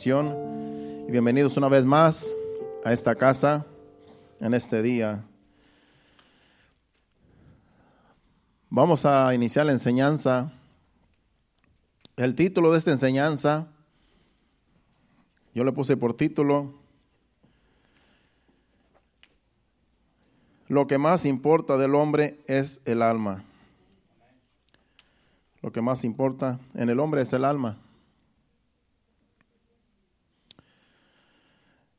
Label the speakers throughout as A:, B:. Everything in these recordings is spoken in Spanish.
A: Y bienvenidos una vez más a esta casa en este día. Vamos a iniciar la enseñanza. El título de esta enseñanza, yo le puse por título, Lo que más importa del hombre es el alma. Lo que más importa en el hombre es el alma.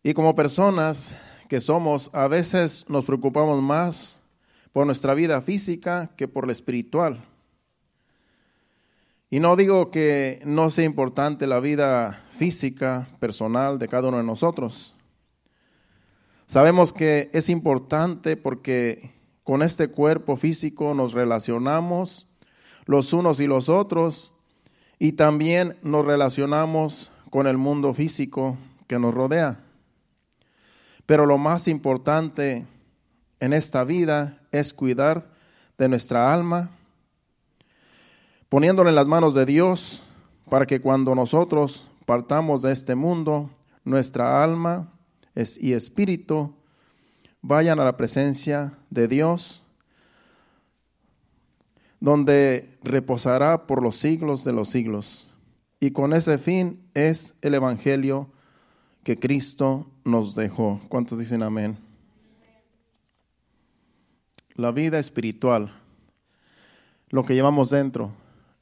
A: Y como personas que somos, a veces nos preocupamos más por nuestra vida física que por la espiritual. Y no digo que no sea importante la vida física, personal de cada uno de nosotros. Sabemos que es importante porque con este cuerpo físico nos relacionamos los unos y los otros y también nos relacionamos con el mundo físico que nos rodea. Pero lo más importante en esta vida es cuidar de nuestra alma, poniéndola en las manos de Dios para que cuando nosotros partamos de este mundo, nuestra alma y espíritu vayan a la presencia de Dios, donde reposará por los siglos de los siglos. Y con ese fin es el Evangelio que Cristo nos dejó. ¿Cuántos dicen amén? La vida espiritual, lo que llevamos dentro,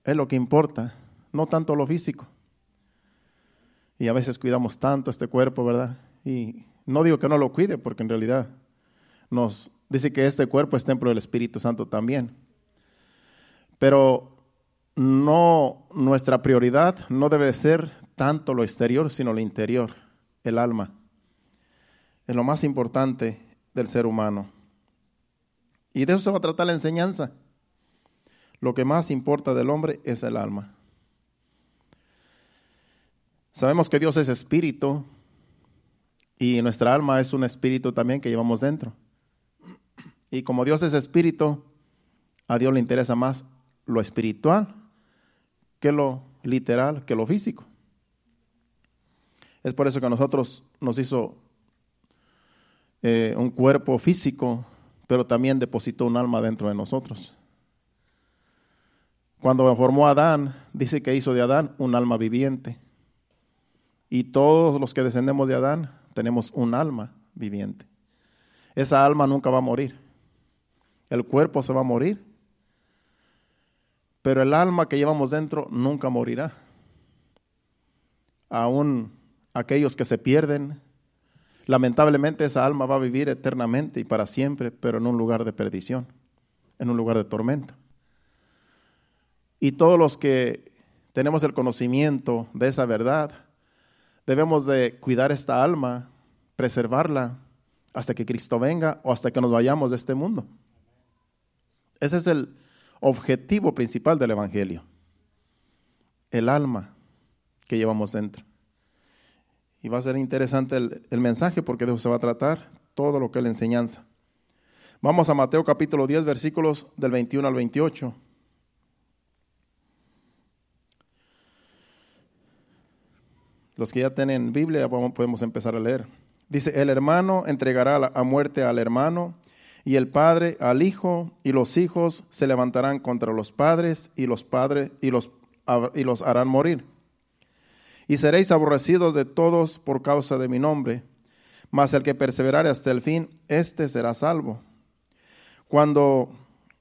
A: es lo que importa, no tanto lo físico. Y a veces cuidamos tanto este cuerpo, ¿verdad? Y no digo que no lo cuide, porque en realidad nos dice que este cuerpo es templo del Espíritu Santo también. Pero no, nuestra prioridad no debe ser tanto lo exterior, sino lo interior el alma. Es lo más importante del ser humano. Y de eso se va a tratar la enseñanza. Lo que más importa del hombre es el alma. Sabemos que Dios es espíritu y nuestra alma es un espíritu también que llevamos dentro. Y como Dios es espíritu, a Dios le interesa más lo espiritual que lo literal, que lo físico. Es por eso que a nosotros nos hizo eh, un cuerpo físico, pero también depositó un alma dentro de nosotros. Cuando formó a Adán, dice que hizo de Adán un alma viviente. Y todos los que descendemos de Adán tenemos un alma viviente. Esa alma nunca va a morir. El cuerpo se va a morir, pero el alma que llevamos dentro nunca morirá. Aún aquellos que se pierden. Lamentablemente esa alma va a vivir eternamente y para siempre, pero en un lugar de perdición, en un lugar de tormento. Y todos los que tenemos el conocimiento de esa verdad, debemos de cuidar esta alma, preservarla hasta que Cristo venga o hasta que nos vayamos de este mundo. Ese es el objetivo principal del Evangelio, el alma que llevamos dentro. Y va a ser interesante el, mensaje porque de eso se va a tratar todo lo que es la enseñanza. Vamos a Mateo capítulo 10, versículos del 21 al 28. Los que ya tienen Biblia podemos empezar a leer. Dice, el hermano entregará a muerte al hermano y el padre al hijo y los hijos se levantarán contra los padres y los padres y los, y los harán morir y seréis aborrecidos de todos por causa de mi nombre. Mas el que perseverare hasta el fin, éste será salvo. Cuando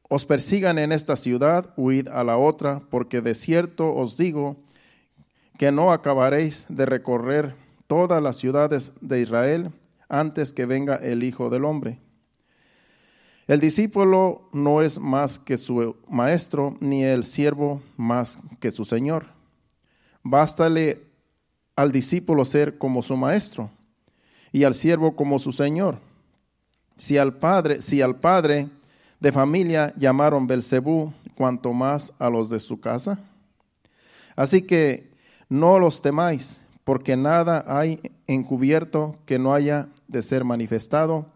A: os persigan en esta ciudad, huid a la otra, porque de cierto os digo que no acabaréis de recorrer todas las ciudades de Israel antes que venga el Hijo del Hombre. El discípulo no es más que su maestro, ni el siervo más que su Señor. Bástale al discípulo ser como su maestro y al siervo como su señor. Si al padre, si al padre de familia llamaron Belcebú, cuanto más a los de su casa. Así que no los temáis, porque nada hay encubierto que no haya de ser manifestado,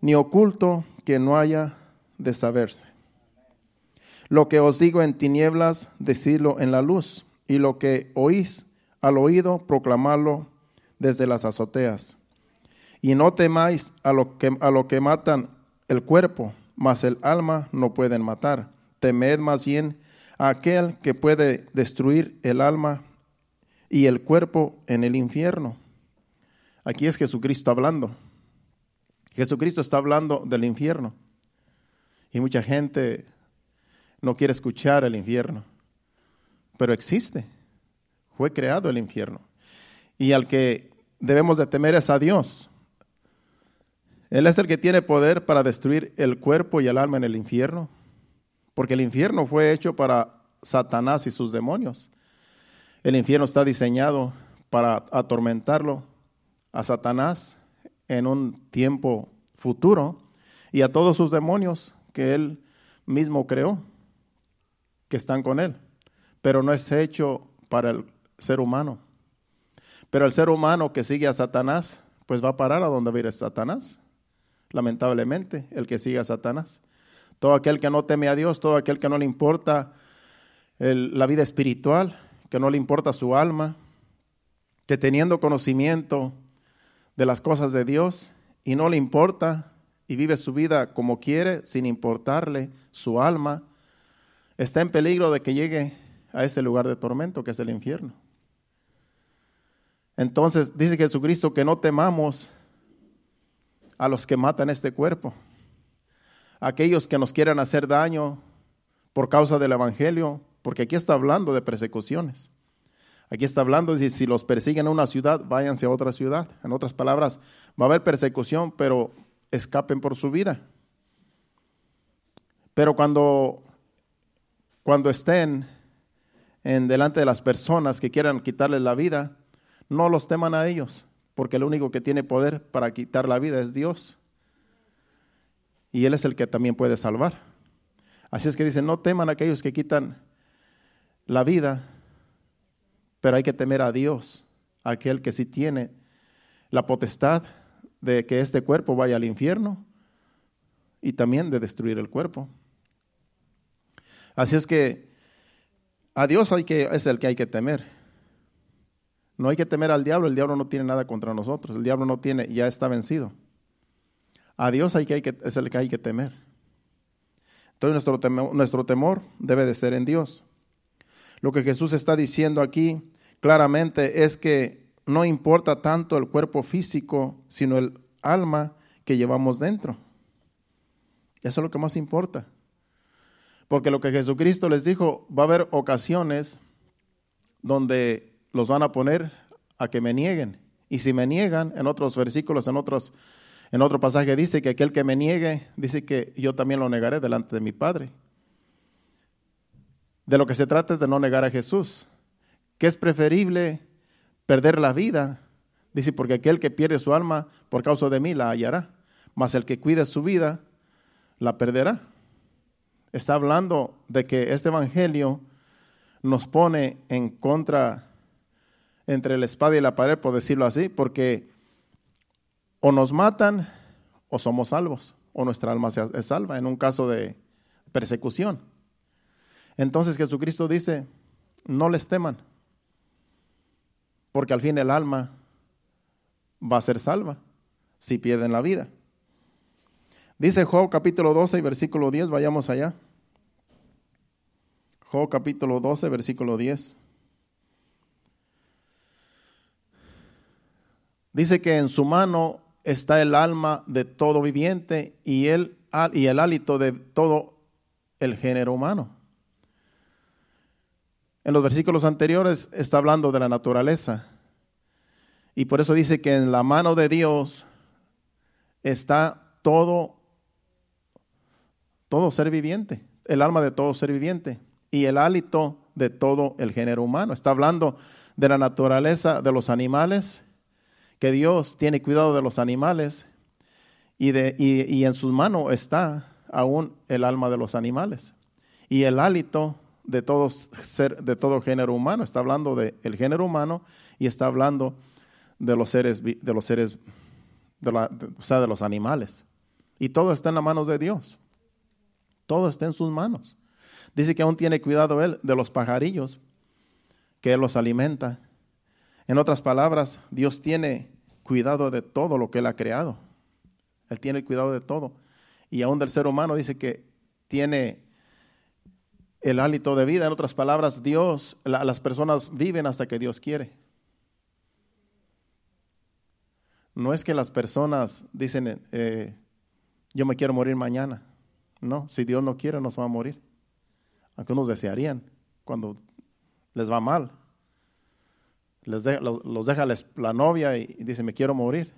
A: ni oculto que no haya de saberse. Lo que os digo en tinieblas, decidlo en la luz, y lo que oís al oído proclamarlo desde las azoteas. Y no temáis a lo que, a lo que matan el cuerpo, mas el alma no pueden matar. Temed más bien a aquel que puede destruir el alma y el cuerpo en el infierno. Aquí es Jesucristo hablando. Jesucristo está hablando del infierno. Y mucha gente no quiere escuchar el infierno. Pero existe. Fue creado el infierno. Y al que debemos de temer es a Dios. Él es el que tiene poder para destruir el cuerpo y el alma en el infierno. Porque el infierno fue hecho para Satanás y sus demonios. El infierno está diseñado para atormentarlo a Satanás en un tiempo futuro y a todos sus demonios que él mismo creó, que están con él. Pero no es hecho para el ser humano. Pero el ser humano que sigue a Satanás, pues va a parar a donde a Satanás. Lamentablemente, el que sigue a Satanás. Todo aquel que no teme a Dios, todo aquel que no le importa la vida espiritual, que no le importa su alma, que teniendo conocimiento de las cosas de Dios y no le importa y vive su vida como quiere, sin importarle su alma, está en peligro de que llegue a ese lugar de tormento que es el infierno. Entonces dice Jesucristo que no temamos a los que matan este cuerpo, aquellos que nos quieran hacer daño por causa del Evangelio, porque aquí está hablando de persecuciones. Aquí está hablando de si los persiguen a una ciudad, váyanse a otra ciudad. En otras palabras, va a haber persecución, pero escapen por su vida. Pero cuando, cuando estén en delante de las personas que quieran quitarles la vida, no los teman a ellos, porque el único que tiene poder para quitar la vida es Dios. Y Él es el que también puede salvar. Así es que dicen, no teman a aquellos que quitan la vida, pero hay que temer a Dios, aquel que sí tiene la potestad de que este cuerpo vaya al infierno y también de destruir el cuerpo. Así es que a Dios hay que, es el que hay que temer. No hay que temer al diablo, el diablo no tiene nada contra nosotros, el diablo no tiene, ya está vencido. A Dios hay que, hay que, es el que hay que temer. Entonces nuestro temor, nuestro temor debe de ser en Dios. Lo que Jesús está diciendo aquí claramente es que no importa tanto el cuerpo físico, sino el alma que llevamos dentro. Eso es lo que más importa. Porque lo que Jesucristo les dijo, va a haber ocasiones donde los van a poner a que me nieguen. Y si me niegan, en otros versículos, en otros en otro pasaje dice que aquel que me niegue, dice que yo también lo negaré delante de mi Padre. De lo que se trata es de no negar a Jesús que es preferible perder la vida, dice, porque aquel que pierde su alma por causa de mí la hallará, mas el que cuide su vida la perderá. Está hablando de que este evangelio nos pone en contra entre la espada y la pared, por decirlo así, porque o nos matan o somos salvos, o nuestra alma es salva en un caso de persecución. Entonces Jesucristo dice, no les teman porque al fin el alma va a ser salva si pierden la vida. Dice Job capítulo 12 y versículo 10, vayamos allá. Job capítulo 12, versículo 10. Dice que en su mano está el alma de todo viviente y el, y el hálito de todo el género humano. En los versículos anteriores está hablando de la naturaleza. Y por eso dice que en la mano de Dios está todo, todo ser viviente, el alma de todo ser viviente y el hálito de todo el género humano. Está hablando de la naturaleza de los animales, que Dios tiene cuidado de los animales y, de, y en sus manos está aún el alma de los animales. Y el hálito de todo ser, de todo género humano. Está hablando del el género humano y está hablando de los seres, de los seres, de o sea, de los animales. Y todo está en las manos de Dios. Todo está en sus manos. Dice que aún tiene cuidado Él de los pajarillos, que Él los alimenta. En otras palabras, Dios tiene cuidado de todo lo que Él ha creado. Él tiene cuidado de todo. Y aún del ser humano dice que tiene el hálito de vida. En otras palabras, Dios, las personas viven hasta que Dios quiere. No es que las personas dicen, eh, yo me quiero morir mañana. No, si Dios no quiere, no se va a morir. Aunque unos desearían cuando les va mal. Les los, deja la, novia y, dice, me quiero morir.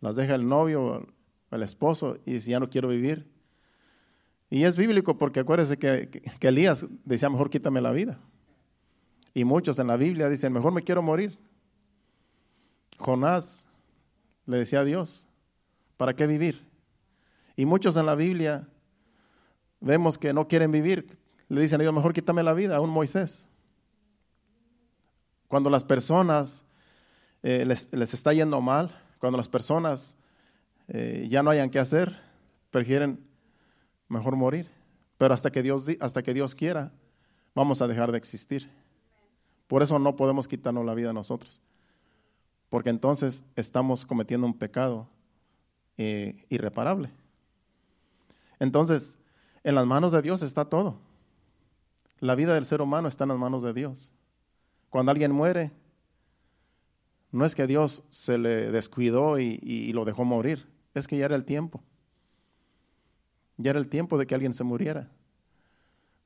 A: Las deja el novio, el esposo, y dice, ya no quiero vivir. Y es bíblico porque acuérdense que, que, Elías decía, mejor quítame la vida. Y muchos en la Biblia dicen, mejor me quiero morir. Jonás le decía a Dios, ¿para qué vivir? Y muchos en la Biblia vemos que no quieren vivir. Le dicen a Dios, mejor quítame la vida, a un Moisés. Cuando las personas eh, les, está yendo mal, cuando las personas eh, ya no hayan qué hacer, prefieren mejor morir. Pero hasta que, Dios, hasta que Dios quiera, vamos a dejar de existir. Por eso no podemos quitarnos la vida a nosotros. Porque entonces estamos cometiendo un pecado eh, irreparable. Entonces, en las manos de Dios está todo. La vida del ser humano está en las manos de Dios. Cuando alguien muere, no es que Dios se le descuidó y, lo dejó morir, es que ya era el tiempo. Ya era el tiempo de que alguien se muriera.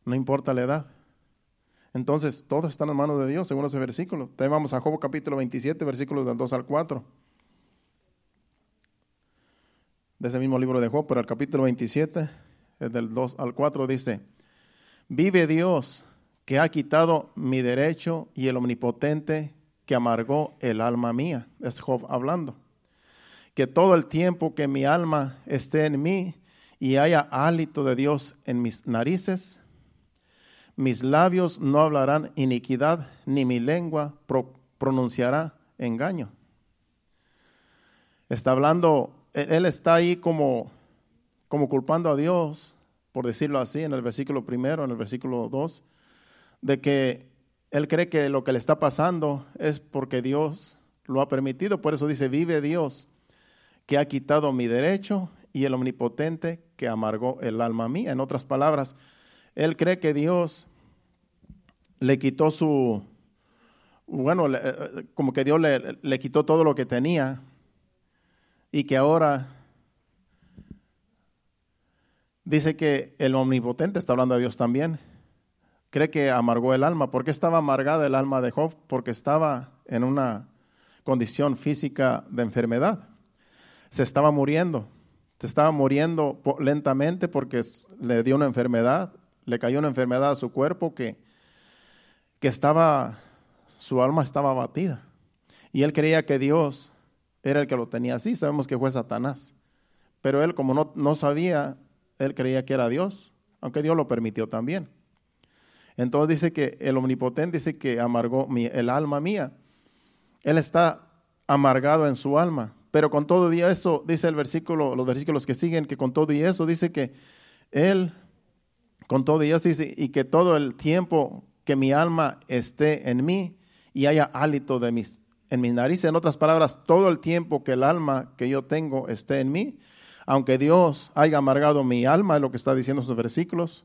A: No importa la edad. Entonces, todo está en manos de Dios, según ese versículo. También vamos a Job capítulo 27, versículos del 2 al 4. De ese mismo libro de Job, pero el capítulo 27, del 2 al 4, dice, vive Dios que ha quitado mi derecho y el omnipotente que amargó el alma mía. Es Job hablando. Que todo el tiempo que mi alma esté en mí y haya hálito de Dios en mis narices, mis labios no hablarán iniquidad, ni mi lengua pronunciará engaño. Está hablando, él está ahí como, como culpando a Dios, por decirlo así, en el versículo primero, en el versículo dos de que él cree que lo que le está pasando es porque Dios lo ha permitido. Por eso dice, vive Dios, que ha quitado mi derecho y el omnipotente que amargó el alma mía. En otras palabras, él cree que Dios le quitó su, bueno, eh, como que Dios le, le quitó todo lo que tenía y que ahora dice que el omnipotente está hablando de Dios también cree que amargó el alma. ¿Por qué estaba amargada el alma de Job? Porque estaba en una condición física de enfermedad. Se estaba muriendo. Se estaba muriendo lentamente porque le dio una enfermedad, le cayó una enfermedad a su cuerpo que, que estaba, su alma estaba abatida. Y él creía que Dios era el que lo tenía así. Sabemos que fue Satanás. Pero él, como no, no sabía, él creía que era Dios, aunque Dios lo permitió también. Entonces dice que el omnipotente dice que amargó el alma mía. Él está amargado en su alma. Pero con todo y eso, dice el versículo, los versículos que siguen, que con todo y eso dice que Él, con todo y eso, dice, y que todo el tiempo que mi alma esté en mí y haya hálito de mis, en mis narices, en otras palabras, todo el tiempo que el alma que yo tengo esté en mí, aunque Dios haya amargado mi alma, es lo que está diciendo esos versículos,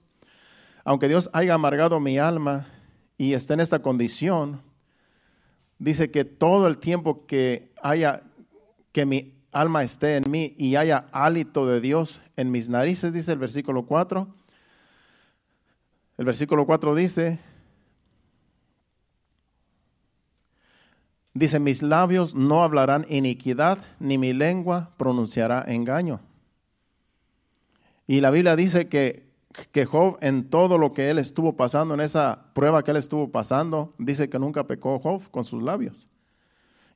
A: aunque Dios haya amargado mi alma y esté en esta condición, dice que todo el tiempo que haya, que mi alma esté en mí y haya hálito de Dios en mis narices, dice el versículo 4. El versículo 4 dice, dice, mis labios no hablarán iniquidad, ni mi lengua pronunciará engaño. Y la Biblia dice que que Job en todo lo que él estuvo pasando, en esa prueba que él estuvo pasando, dice que nunca pecó Job con sus labios.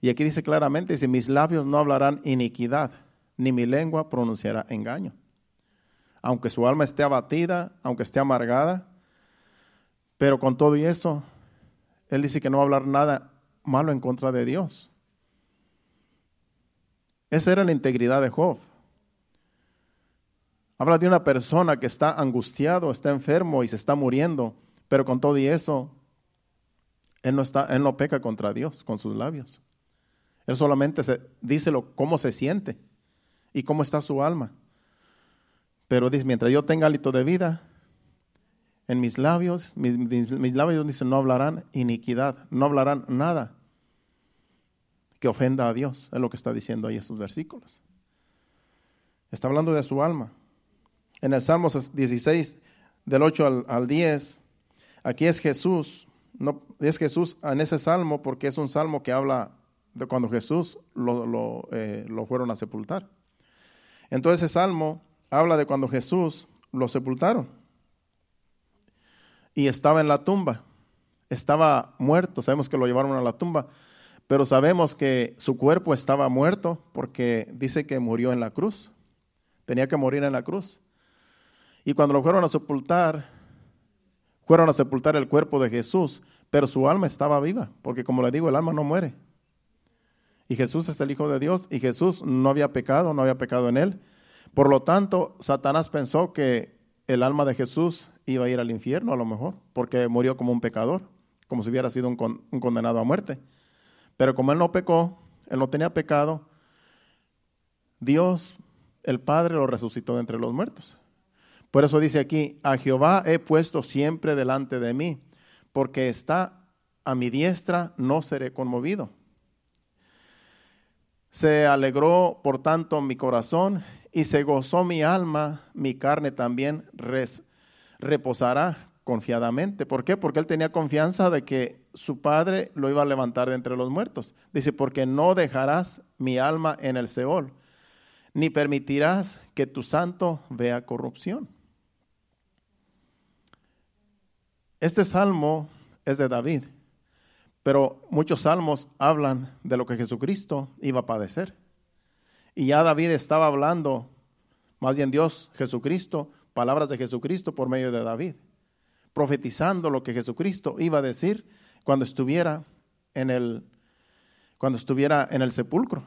A: Y aquí dice claramente, dice, mis labios no hablarán iniquidad, ni mi lengua pronunciará engaño. Aunque su alma esté abatida, aunque esté amargada, pero con todo y eso, él dice que no va a hablar nada malo en contra de Dios. Esa era la integridad de Job. Habla de una persona que está angustiado, está enfermo y se está muriendo, pero con todo y eso, Él no, está, él no peca contra Dios con sus labios. Él solamente se, dice lo, cómo se siente y cómo está su alma. Pero dice, mientras yo tenga hálito de vida, en mis labios, mis, mis labios dicen, no hablarán iniquidad, no hablarán nada que ofenda a Dios. Es lo que está diciendo ahí estos versículos. Está hablando de su alma. En el Salmo 16, del 8 al, al 10, aquí es Jesús, no, es Jesús en ese salmo porque es un salmo que habla de cuando Jesús lo, eh, lo fueron a sepultar. Entonces ese salmo habla de cuando Jesús lo sepultaron y estaba en la tumba, estaba muerto, sabemos que lo llevaron a la tumba, pero sabemos que su cuerpo estaba muerto porque dice que murió en la cruz, tenía que morir en la cruz. Y cuando lo fueron a sepultar, fueron a sepultar el cuerpo de Jesús, pero su alma estaba viva, porque como le digo, el alma no muere. Y Jesús es el Hijo de Dios y Jesús no había pecado, no había pecado en él. Por lo tanto, Satanás pensó que el alma de Jesús iba a ir al infierno a lo mejor, porque murió como un pecador, como si hubiera sido un, condenado a muerte. Pero como él no pecó, él no tenía pecado, Dios, el Padre, lo resucitó de entre los muertos. Por eso dice aquí, a Jehová he puesto siempre delante de mí, porque está a mi diestra, no seré conmovido. Se alegró, por tanto, mi corazón y se gozó mi alma, mi carne también reposará confiadamente. ¿Por qué? Porque él tenía confianza de que su padre lo iba a levantar de entre los muertos. Dice, porque no dejarás mi alma en el Seol, ni permitirás que tu santo vea corrupción. Este salmo es de David. Pero muchos salmos hablan de lo que Jesucristo iba a padecer. Y ya David estaba hablando, más bien Dios, Jesucristo, palabras de Jesucristo por medio de David, profetizando lo que Jesucristo iba a decir cuando estuviera en el, cuando estuviera en el sepulcro.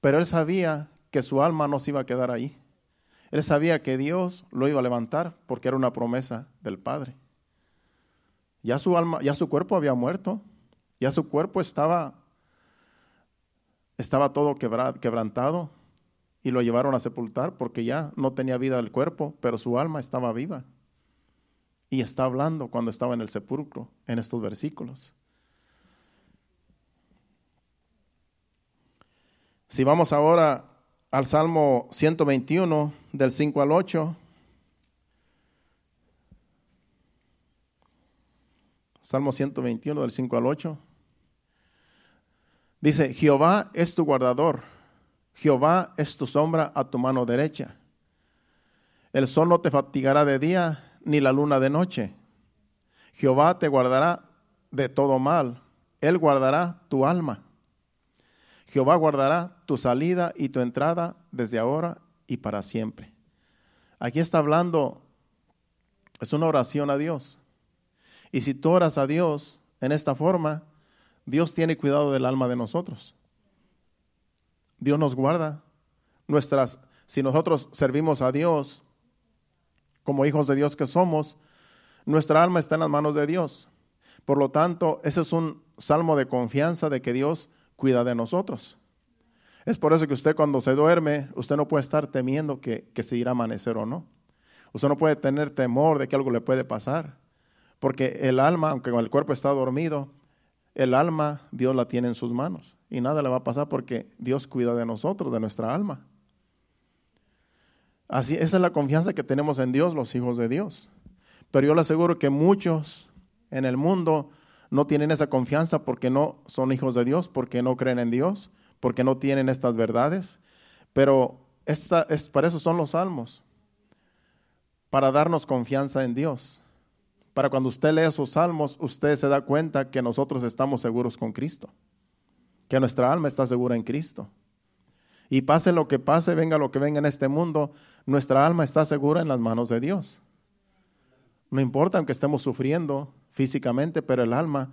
A: Pero él sabía que su alma no se iba a quedar ahí. Él sabía que Dios lo iba a levantar porque era una promesa del Padre. Ya su alma, ya su cuerpo había muerto, ya su cuerpo estaba, estaba todo quebrantado y lo llevaron a sepultar porque ya no tenía vida el cuerpo, pero su alma estaba viva. Y está hablando cuando estaba en el sepulcro, en estos versículos. Si vamos ahora al Salmo 121, del 5 al 8, Salmo 121 del 5 al 8. Dice, Jehová es tu guardador, Jehová es tu sombra a tu mano derecha. El sol no te fatigará de día, ni la luna de noche. Jehová te guardará de todo mal, Él guardará tu alma. Jehová guardará tu salida y tu entrada desde ahora y para siempre. Aquí está hablando, es una oración a Dios. Y si tú oras a Dios en esta forma, Dios tiene cuidado del alma de nosotros. Dios nos guarda. Nuestras, si nosotros servimos a Dios como hijos de Dios que somos, nuestra alma está en las manos de Dios. Por lo tanto, ese es un salmo de confianza de que Dios cuida de nosotros. Es por eso que usted cuando se duerme, usted no puede estar temiendo que, que se irá a amanecer o no. Usted no puede tener temor de que algo le puede pasar. Porque el alma, aunque el cuerpo está dormido, el alma Dios la tiene en sus manos y nada le va a pasar porque Dios cuida de nosotros, de nuestra alma. Así, esa es la confianza que tenemos en Dios, los hijos de Dios. Pero yo le aseguro que muchos en el mundo no tienen esa confianza porque no son hijos de Dios, porque no creen en Dios, porque no tienen estas verdades. Pero para eso son los salmos, para darnos confianza en Dios para cuando usted lee sus salmos, usted se da cuenta que nosotros estamos seguros con Cristo, que nuestra alma está segura en Cristo. Y pase lo que pase, venga lo que venga en este mundo, nuestra alma está segura en las manos de Dios. No importa aunque estemos sufriendo físicamente, pero el alma,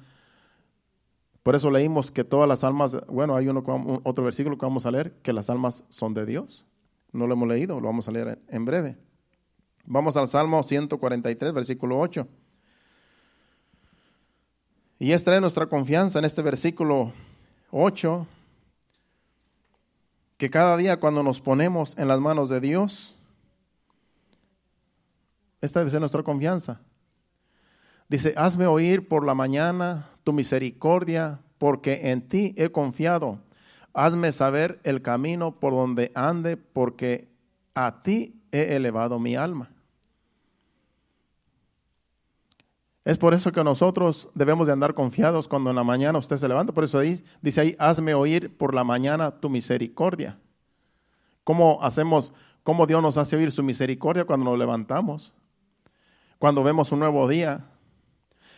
A: por eso leímos que todas las almas, bueno, hay uno, otro versículo que vamos a leer, que las almas son de Dios. No lo hemos leído, lo vamos a leer en breve. Vamos al Salmo 143, versículo 8. Y esta es nuestra confianza en este versículo 8, que cada día cuando nos ponemos en las manos de Dios, esta debe ser nuestra confianza. Dice, hazme oír por la mañana tu misericordia, porque en ti he confiado. Hazme saber el camino por donde ande, porque a ti he elevado mi alma. Es por eso que nosotros debemos de andar confiados cuando en la mañana usted se levanta. Por eso dice ahí, hazme oír por la mañana tu misericordia. ¿Cómo hacemos, cómo Dios nos hace oír su misericordia cuando nos levantamos? Cuando vemos un nuevo día,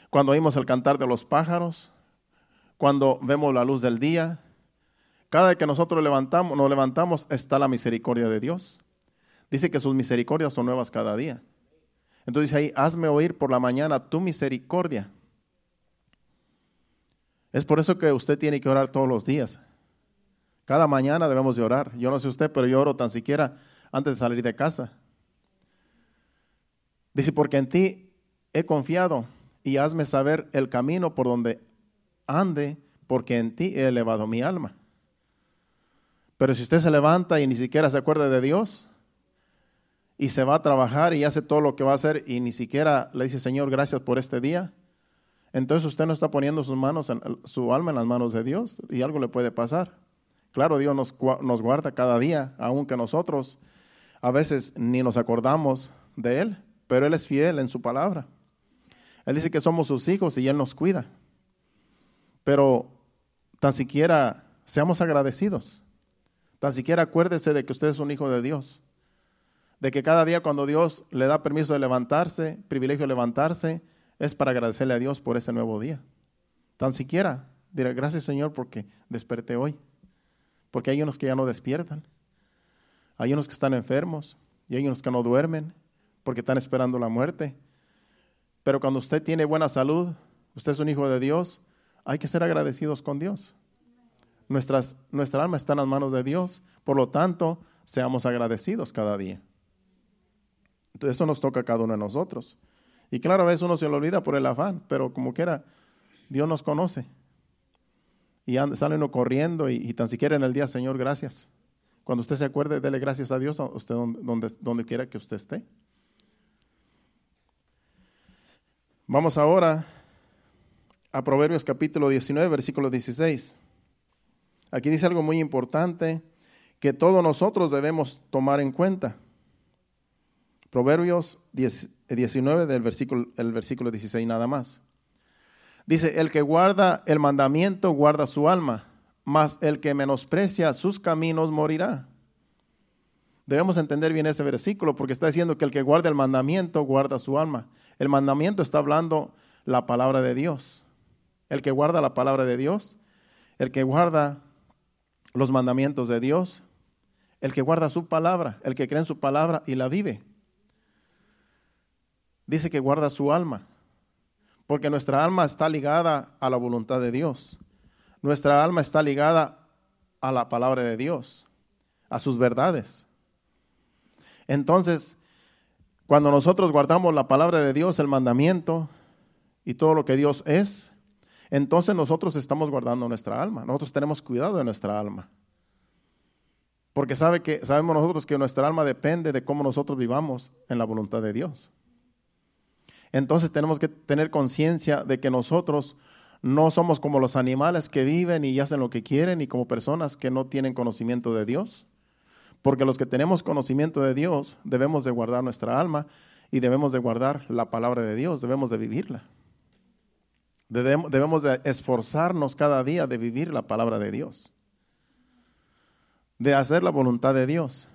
A: cuando oímos el cantar de los pájaros, cuando vemos la luz del día. Cada vez que nosotros levantamos, nos levantamos está la misericordia de Dios. Dice que sus misericordias son nuevas cada día. Entonces ahí, hazme oír por la mañana tu misericordia. Es por eso que usted tiene que orar todos los días. Cada mañana debemos de orar. Yo no sé usted, pero yo oro tan siquiera antes de salir de casa. Dice, porque en ti he confiado y hazme saber el camino por donde ande, porque en ti he elevado mi alma. Pero si usted se levanta y ni siquiera se acuerda de Dios, y se va a trabajar y hace todo lo que va a hacer y ni siquiera le dice, Señor, gracias por este día, entonces usted no está poniendo sus manos, su alma en las manos de Dios y algo le puede pasar. Claro, Dios nos, nos guarda cada día, aunque nosotros a veces ni nos acordamos de Él, pero Él es fiel en su palabra. Él dice que somos sus hijos y Él nos cuida. Pero tan siquiera seamos agradecidos. Tan siquiera acuérdese de que usted es un hijo de Dios. De que cada día cuando Dios le da permiso de levantarse, privilegio de levantarse, es para agradecerle a Dios por ese nuevo día. Tan siquiera diré, gracias Señor porque desperté hoy. Porque hay unos que ya no despiertan. Hay unos que están enfermos y hay unos que no duermen porque están esperando la muerte. Pero cuando usted tiene buena salud, usted es un hijo de Dios, hay que ser agradecidos con Dios. Nuestras, nuestra alma está en las manos de Dios, por lo tanto, seamos agradecidos cada día. Eso nos toca a cada uno de nosotros. Y claro, a veces uno se lo olvida por el afán, pero como quiera, Dios nos conoce. Y sale uno corriendo y, tan siquiera en el día, Señor, gracias. Cuando usted se acuerde, dele gracias a Dios a usted donde, donde quiera que usted esté. Vamos ahora a Proverbios capítulo 19, versículo 16. Aquí dice algo muy importante que todos nosotros debemos tomar en cuenta. Proverbios 19 del versículo, el versículo 16 nada más. Dice, el que guarda el mandamiento guarda su alma, mas el que menosprecia sus caminos morirá. Debemos entender bien ese versículo porque está diciendo que el que guarda el mandamiento guarda su alma. El mandamiento está hablando la palabra de Dios. El que guarda la palabra de Dios, el que guarda los mandamientos de Dios, el que guarda su palabra, el que cree en su palabra y la vive. Dice que guarda su alma, porque nuestra alma está ligada a la voluntad de Dios. Nuestra alma está ligada a la palabra de Dios, a sus verdades. Entonces, cuando nosotros guardamos la palabra de Dios, el mandamiento y todo lo que Dios es, entonces nosotros estamos guardando nuestra alma. Nosotros tenemos cuidado de nuestra alma. Porque sabe que, sabemos nosotros que nuestra alma depende de cómo nosotros vivamos en la voluntad de Dios. Entonces tenemos que tener conciencia de que nosotros no somos como los animales que viven y hacen lo que quieren y como personas que no tienen conocimiento de Dios. Porque los que tenemos conocimiento de Dios debemos de guardar nuestra alma y debemos de guardar la palabra de Dios, debemos de vivirla. Debemos de esforzarnos cada día de vivir la palabra de Dios, de hacer la voluntad de Dios.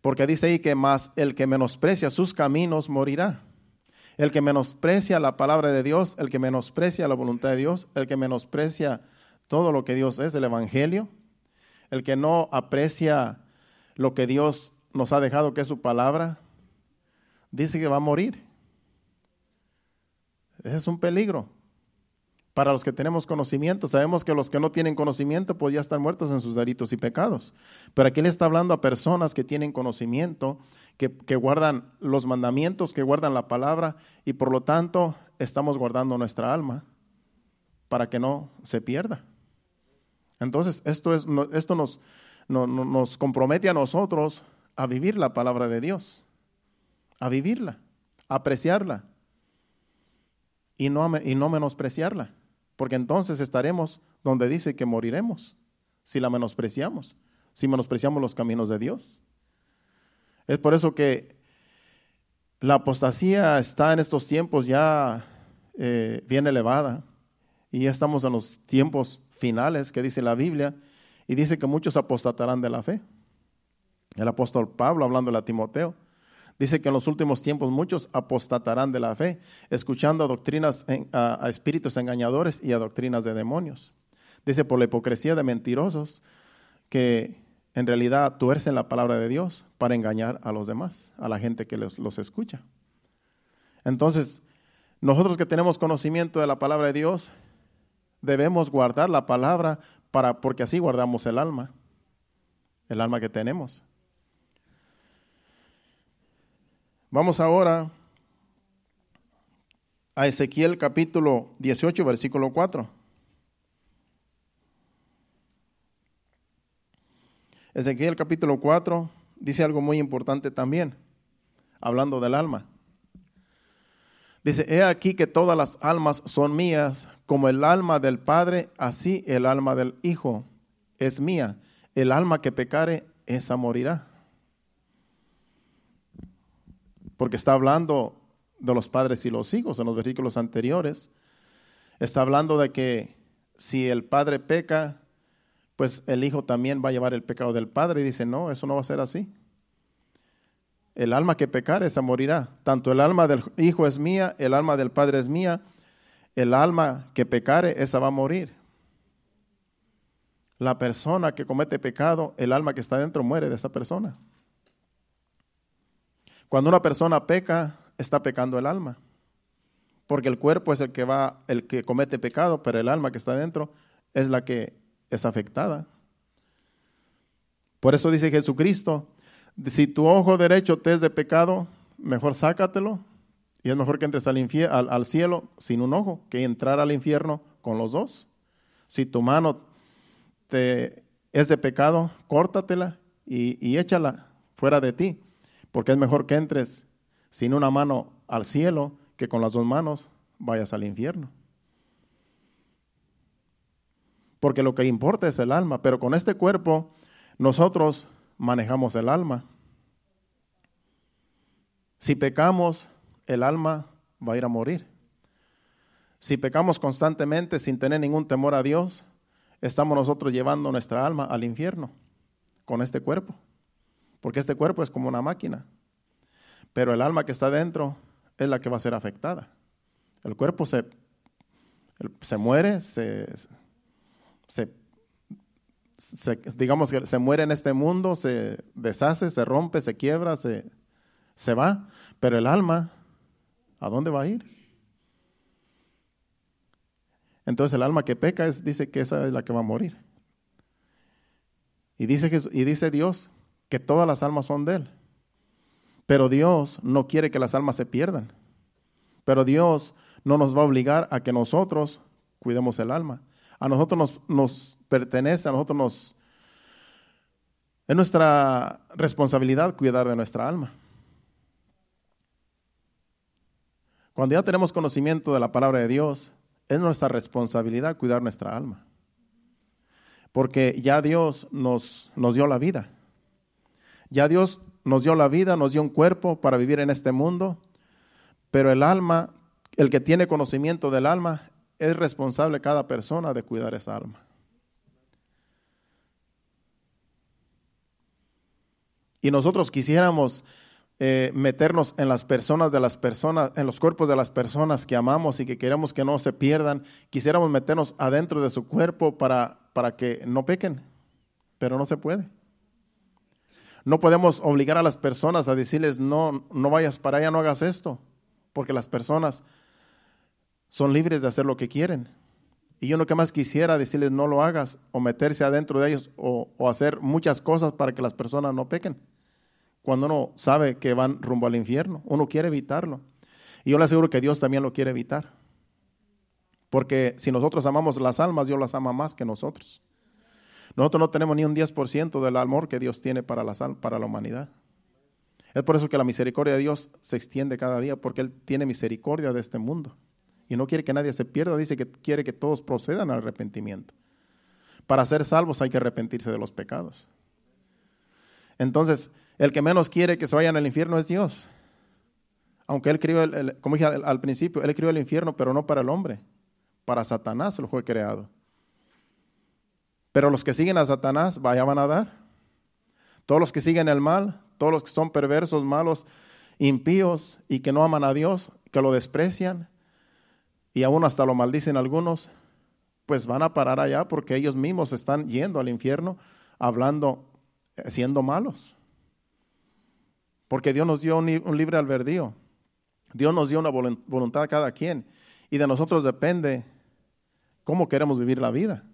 A: Porque dice ahí que más el que menosprecia sus caminos morirá. El que menosprecia la palabra de Dios, el que menosprecia la voluntad de Dios, el que menosprecia todo lo que Dios es, el Evangelio, el que no aprecia lo que Dios nos ha dejado, que es su palabra, dice que va a morir. Ese es un peligro. Para los que tenemos conocimiento, sabemos que los que no tienen conocimiento, pues ya están muertos en sus delitos y pecados. Pero aquí le está hablando a personas que tienen conocimiento, que, guardan los mandamientos, que guardan la palabra, y por lo tanto estamos guardando nuestra alma, para que no se pierda. Entonces, esto, es, esto nos, nos compromete a nosotros a vivir la palabra de Dios, a vivirla, a apreciarla y no, y no menospreciarla, porque entonces estaremos donde dice que moriremos si la menospreciamos, si menospreciamos los caminos de Dios. Es por eso que la apostasía está en estos tiempos ya eh, bien elevada y ya estamos en los tiempos finales que dice la Biblia y dice que muchos apostatarán de la fe. El apóstol Pablo, hablando a Timoteo, dice que en los últimos tiempos muchos apostatarán de la fe, escuchando a doctrinas, a espíritus engañadores y a doctrinas de demonios. Dice por la hipocresía de mentirosos que en realidad tuercen la palabra de Dios para engañar a los demás, a la gente que los, los escucha. Entonces, nosotros que tenemos conocimiento de la palabra de Dios, debemos guardar la palabra para, porque así guardamos el alma, el alma que tenemos. Vamos ahora a Ezequiel capítulo 18, versículo 4. Ezequiel capítulo 4 dice algo muy importante también, hablando del alma. Dice, he aquí que todas las almas son mías, como el alma del Padre, así el alma del Hijo es mía. El alma que pecare, esa morirá. Porque está hablando de los padres y los hijos en los versículos anteriores. Está hablando de que si el padre peca, pues el hijo también va a llevar el pecado del padre. Y dice, no, eso no va a ser así. El alma que pecar, esa morirá. Tanto el alma del Hijo es mía, el alma del Padre es mía. El alma que pecare, esa va a morir. La persona que comete pecado, el alma que está dentro muere de esa persona. Cuando una persona peca, está pecando el alma. Porque el cuerpo es el que va, el que comete pecado, pero el alma que está dentro es la que es afectada. Por eso dice Jesucristo, si tu ojo derecho te es de pecado, mejor sácatelo. Y es mejor que entres al, al, cielo sin un ojo que entrar al infierno con los dos. Si tu mano te es de pecado, córtatela y échala fuera de ti. Porque es mejor que entres sin una mano al cielo que con las dos manos vayas al infierno. Porque lo que importa es el alma, pero con este cuerpo nosotros manejamos el alma. Si pecamos, el alma va a ir a morir. Si pecamos constantemente sin tener ningún temor a Dios, estamos nosotros llevando nuestra alma al infierno con este cuerpo. Porque este cuerpo es como una máquina. Pero el alma que está dentro es la que va a ser afectada. El cuerpo se, se muere, se, se digamos que se muere en este mundo, se deshace, se rompe, se quiebra, se, se va, pero el alma, ¿a dónde va a ir? Entonces el alma que peca es, dice que esa es la que va a morir. Y dice, y dice Dios que todas las almas son de Él. Pero Dios no quiere que las almas se pierdan. Pero Dios no nos va a obligar a que nosotros cuidemos el alma. A nosotros nos, pertenece, a nosotros nos... Es nuestra responsabilidad cuidar de nuestra alma. Cuando ya tenemos conocimiento de la palabra de Dios, es nuestra responsabilidad cuidar nuestra alma. Porque ya Dios nos, nos dio la vida. Ya Dios nos dio la vida, nos dio un cuerpo para vivir en este mundo, pero el alma, el que tiene conocimiento del alma, es responsable cada persona de cuidar esa alma. y nosotros quisiéramos eh, meternos en las personas de las personas, en los cuerpos de las personas que amamos y que queremos que no se pierdan, quisiéramos meternos adentro de su cuerpo para, para que no pequen, pero no se puede. No podemos obligar a las personas a decirles, no, no vayas para allá, no hagas esto, porque las personas son libres de hacer lo que quieren. Y yo lo que más quisiera decirles, no lo hagas, o meterse adentro de ellos, o, hacer muchas cosas para que las personas no pequen cuando uno sabe que van rumbo al infierno. Uno quiere evitarlo. Y yo le aseguro que Dios también lo quiere evitar. Porque si nosotros amamos las almas, Dios las ama más que nosotros. Nosotros no tenemos ni un 10% del amor que Dios tiene para la, para la humanidad. Es por eso que la misericordia de Dios se extiende cada día, porque Él tiene misericordia de este mundo. Y no quiere que nadie se pierda, dice que quiere que todos procedan al arrepentimiento. Para ser salvos hay que arrepentirse de los pecados. Entonces, el que menos quiere que se vayan al infierno es Dios. Aunque Él crió, el, como dije al, principio, Él crió el infierno, pero no para el hombre. Para Satanás lo fue creado. Pero los que siguen a Satanás, vaya van a dar. Todos los que siguen el mal, todos los que son perversos, malos, impíos y que no aman a Dios, que lo desprecian y aún hasta lo maldicen algunos, pues van a parar allá porque ellos mismos están yendo al infierno hablando, eh, siendo malos. Porque Dios nos dio un libre albedrío. Dios nos dio una voluntad a cada quien. Y de nosotros depende cómo queremos vivir la vida.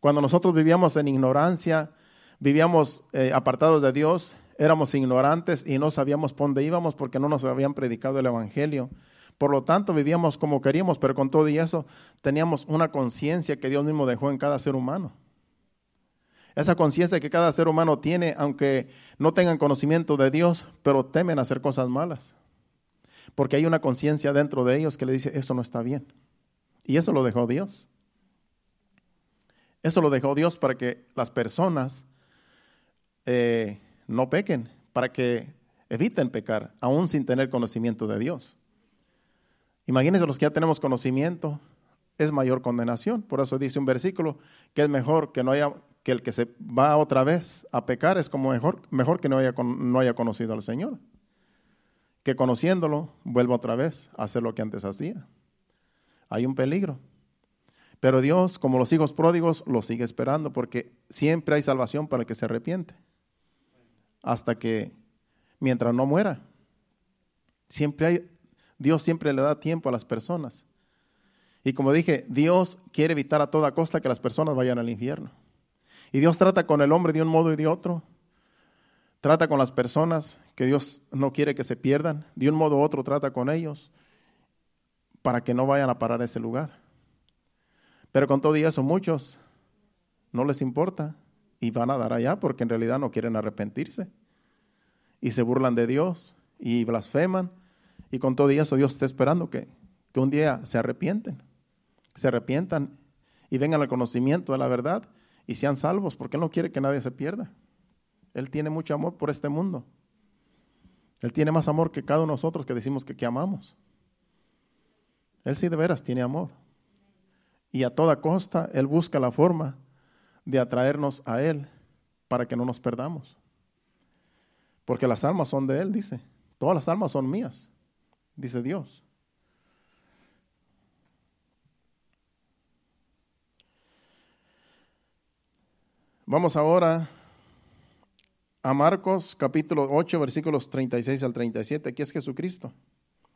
A: Cuando nosotros vivíamos en ignorancia, vivíamos eh, apartados de Dios, éramos ignorantes y no sabíamos por dónde íbamos porque no nos habían predicado el Evangelio. Por lo tanto, vivíamos como queríamos, pero con todo y eso teníamos una conciencia que Dios mismo dejó en cada ser humano. Esa conciencia que cada ser humano tiene, aunque no tengan conocimiento de Dios, pero temen hacer cosas malas. Porque hay una conciencia dentro de ellos que le dice, eso no está bien. Y eso lo dejó Dios. Eso lo dejó Dios para que las personas eh, no pequen, para que eviten pecar, aún sin tener conocimiento de Dios. Imagínense los que ya tenemos conocimiento, es mayor condenación. Por eso dice un versículo que es mejor que no haya que el que se va otra vez a pecar es como mejor, mejor que no haya, no haya conocido al Señor. Que conociéndolo vuelva otra vez a hacer lo que antes hacía. Hay un peligro. Pero Dios, como los hijos pródigos, lo sigue esperando porque siempre hay salvación para el que se arrepiente. Hasta que, mientras no muera, siempre hay, Dios siempre le da tiempo a las personas. Y como dije, Dios quiere evitar a toda costa que las personas vayan al infierno. Y Dios trata con el hombre de un modo y de otro. Trata con las personas que Dios no quiere que se pierdan. De un modo u otro trata con ellos para que no vayan a parar a ese lugar. Pero con todo y eso, muchos no les importa y van a dar allá porque en realidad no quieren arrepentirse. Y se burlan de Dios y blasfeman. Y con todo eso, Dios está esperando que, que un día se arrepienten, se arrepientan y vengan al conocimiento de la verdad y sean salvos, porque Él no quiere que nadie se pierda. Él tiene mucho amor por este mundo. Él tiene más amor que cada uno de nosotros que decimos que, que amamos. Él sí de veras tiene amor y a toda costa Él busca la forma de atraernos a Él para que no nos perdamos. Porque las almas son de Él, dice. Todas las almas son mías, dice Dios. Vamos ahora a Marcos capítulo 8, versículos 36 al 37. Aquí es Jesucristo.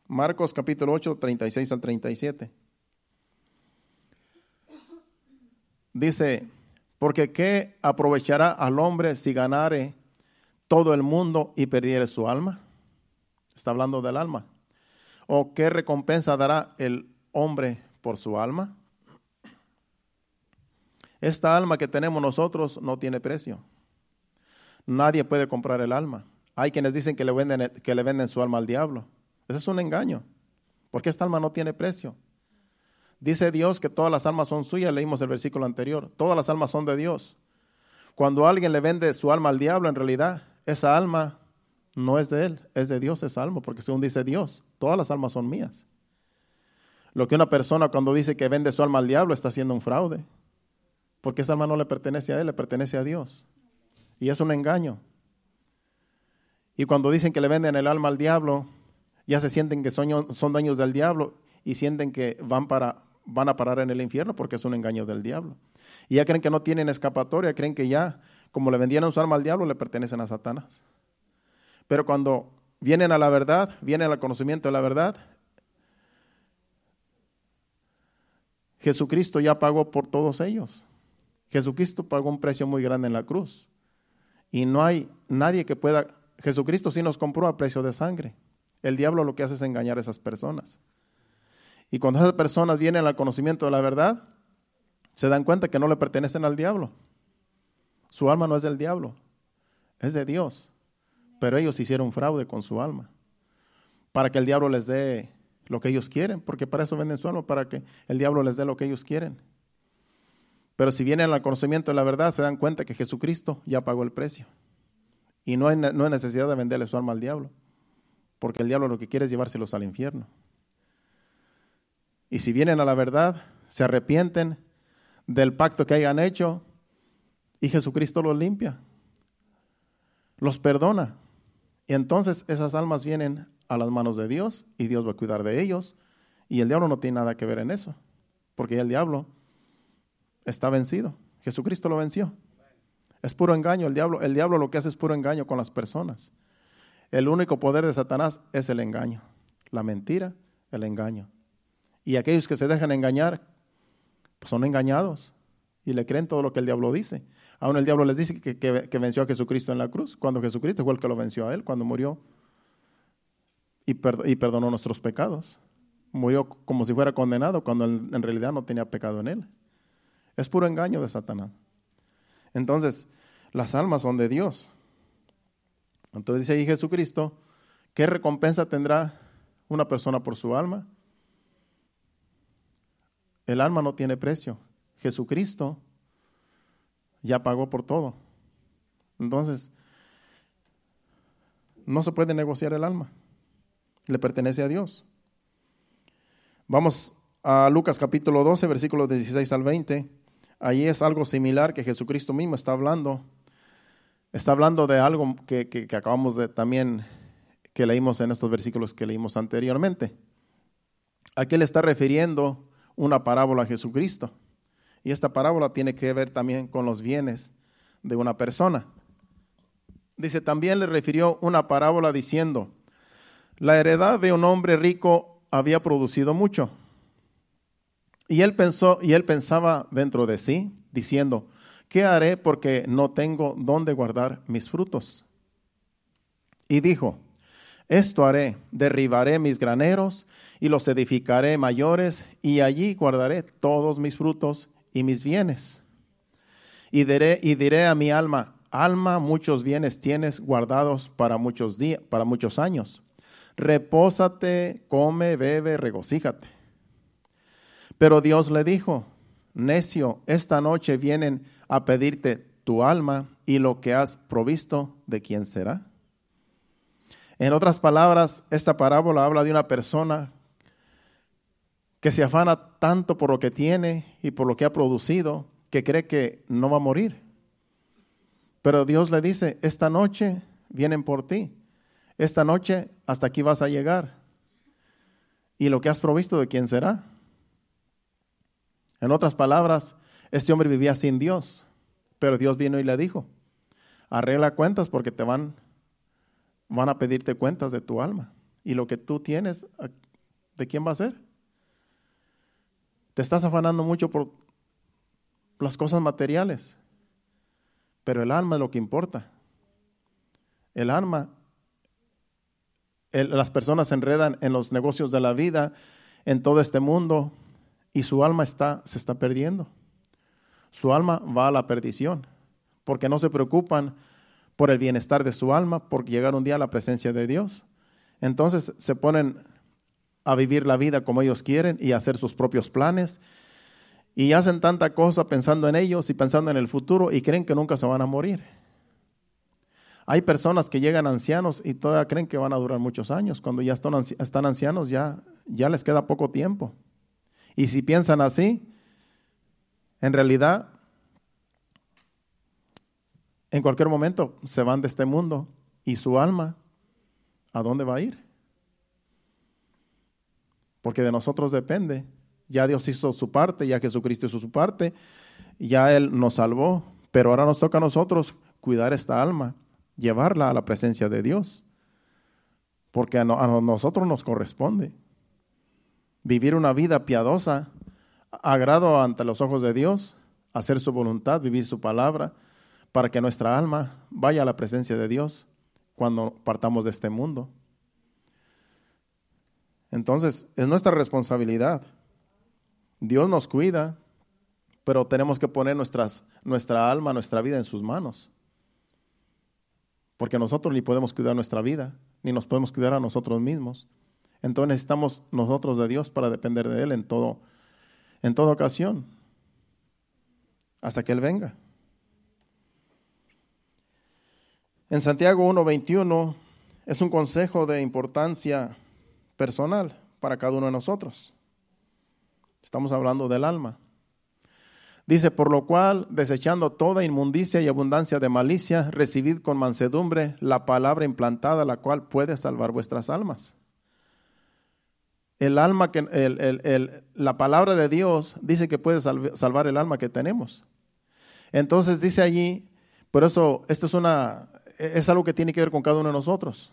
A: Marcos capítulo 8, 36 al 37. Dice, porque ¿qué aprovechará al hombre si ganare todo el mundo y perdiere su alma? Está hablando del alma. ¿O qué recompensa dará el hombre por su alma? Esta alma que tenemos nosotros no tiene precio. Nadie puede comprar el alma. Hay quienes dicen que le venden, que le venden su alma al diablo. Ese es un engaño, porque esta alma no tiene precio. Dice Dios que todas las almas son suyas, leímos el versículo anterior, todas las almas son de Dios. Cuando alguien le vende su alma al diablo, en realidad esa alma no es de él, es de Dios esa alma, porque según dice Dios, todas las almas son mías. Lo que una persona cuando dice que vende su alma al diablo está haciendo un fraude, porque esa alma no le pertenece a él, le pertenece a Dios. Y es un engaño. Y cuando dicen que le venden el alma al diablo, ya se sienten que son, son dueños del diablo y sienten que van para van a parar en el infierno porque es un engaño del diablo. Y ya creen que no tienen escapatoria, creen que ya, como le vendieron su alma al diablo, le pertenecen a Satanás. Pero cuando vienen a la verdad, vienen al conocimiento de la verdad, Jesucristo ya pagó por todos ellos. Jesucristo pagó un precio muy grande en la cruz. Y no hay nadie que pueda... Jesucristo sí nos compró a precio de sangre. El diablo lo que hace es engañar a esas personas. Y cuando esas personas vienen al conocimiento de la verdad, se dan cuenta que no le pertenecen al diablo. Su alma no es del diablo, es de Dios. Pero ellos hicieron fraude con su alma para que el diablo les dé lo que ellos quieren, porque para eso venden su alma, para que el diablo les dé lo que ellos quieren. Pero si vienen al conocimiento de la verdad, se dan cuenta que Jesucristo ya pagó el precio. Y no hay, no necesidad de venderle su alma al diablo, porque el diablo lo que quiere es llevárselos al infierno. Y si vienen a la verdad, se arrepienten del pacto que hayan hecho y Jesucristo los limpia, los perdona. Y entonces esas almas vienen a las manos de Dios y Dios va a cuidar de ellos. Y el diablo no tiene nada que ver en eso, porque el diablo está vencido. Jesucristo lo venció. Es puro engaño. El diablo, el diablo lo que hace es puro engaño con las personas. El único poder de Satanás es el engaño, la mentira, el engaño. Y aquellos que se dejan engañar pues son engañados y le creen todo lo que el diablo dice. Aún el diablo les dice que, venció a Jesucristo en la cruz, cuando Jesucristo fue el que lo venció a él, cuando murió y, perdonó nuestros pecados. Murió como si fuera condenado cuando en realidad no tenía pecado en él. Es puro engaño de Satanás. Entonces, las almas son de Dios. Entonces dice ahí Jesucristo, ¿qué recompensa tendrá una persona por su alma? El alma no tiene precio. Jesucristo ya pagó por todo. Entonces, no se puede negociar el alma le pertenece a Dios. Vamos a Lucas capítulo 12, versículos 16 al 20. Ahí es algo similar que Jesucristo mismo está hablando. Está hablando de algo que, que acabamos de también, que leímos en estos versículos que leímos anteriormente. Aquí le está refiriendo una parábola a Jesucristo. Y esta parábola tiene que ver también con los bienes de una persona. Dice, también le refirió una parábola diciendo, la heredad de un hombre rico había producido mucho. Y él pensó y él pensaba dentro de sí, diciendo, ¿qué haré porque no tengo dónde guardar mis frutos? Y dijo, esto haré, derribaré mis graneros y los edificaré mayores y allí guardaré todos mis frutos y mis bienes. Y diré, y diré a mi alma, alma, muchos bienes tienes guardados para muchos días, para muchos años repósate, come, bebe, regocíjate. Pero Dios le dijo, necio, esta noche vienen a pedirte tu alma y lo que has provisto, ¿de quién será? En otras palabras, esta parábola habla de una persona que se afana tanto por lo que tiene y por lo que ha producido, que cree que no va a morir. Pero Dios le dice, esta noche vienen por ti esta noche hasta aquí vas a llegar. ¿Y lo que has provisto de quién será? En otras palabras, este hombre vivía sin Dios, pero Dios vino y le dijo, arregla cuentas porque te van, van a pedirte cuentas de tu alma. Y lo que tú tienes, ¿de quién va a ser? Te estás afanando mucho por las cosas materiales, pero el alma es lo que importa. El alma las personas se enredan en los negocios de la vida, en todo este mundo, y su alma está, se está perdiendo. Su alma va a la perdición, porque no se preocupan por el bienestar de su alma, por llegar un día a la presencia de Dios. Entonces se ponen a vivir la vida como ellos quieren y hacer sus propios planes. Y hacen tanta cosa pensando en ellos y pensando en el futuro y creen que nunca se van a morir. Hay personas que llegan ancianos y todavía creen que van a durar muchos años. Cuando ya están, ancianos ya, ya les queda poco tiempo. Y si piensan así, en realidad, en cualquier momento se van de este mundo y su alma, ¿a dónde va a ir? Porque de nosotros depende. Ya Dios hizo su parte, ya Jesucristo hizo su parte, ya Él nos salvó, pero ahora nos toca a nosotros cuidar esta alma llevarla a la presencia de Dios. Porque a, nosotros nos corresponde vivir una vida piadosa, agrado ante los ojos de Dios, hacer su voluntad, vivir su palabra, para que nuestra alma vaya a la presencia de Dios cuando partamos de este mundo. Entonces, es nuestra responsabilidad. Dios nos cuida, pero tenemos que poner nuestra alma, nuestra vida en sus manos. Porque nosotros ni podemos cuidar nuestra vida, ni nos podemos cuidar a nosotros mismos. Entonces necesitamos nosotros de Dios para depender de Él en, todo, en toda ocasión, hasta que Él venga. En Santiago 1.21 es un consejo de importancia personal para cada uno de nosotros. Estamos hablando del alma. Dice, por lo cual, desechando toda inmundicia y abundancia de malicia, recibid con mansedumbre la palabra implantada, la cual puede salvar vuestras almas. El alma que, el, la palabra de Dios dice que puede salvar el alma que tenemos. Entonces dice allí, por eso esto es una, es algo que tiene que ver con cada uno de nosotros.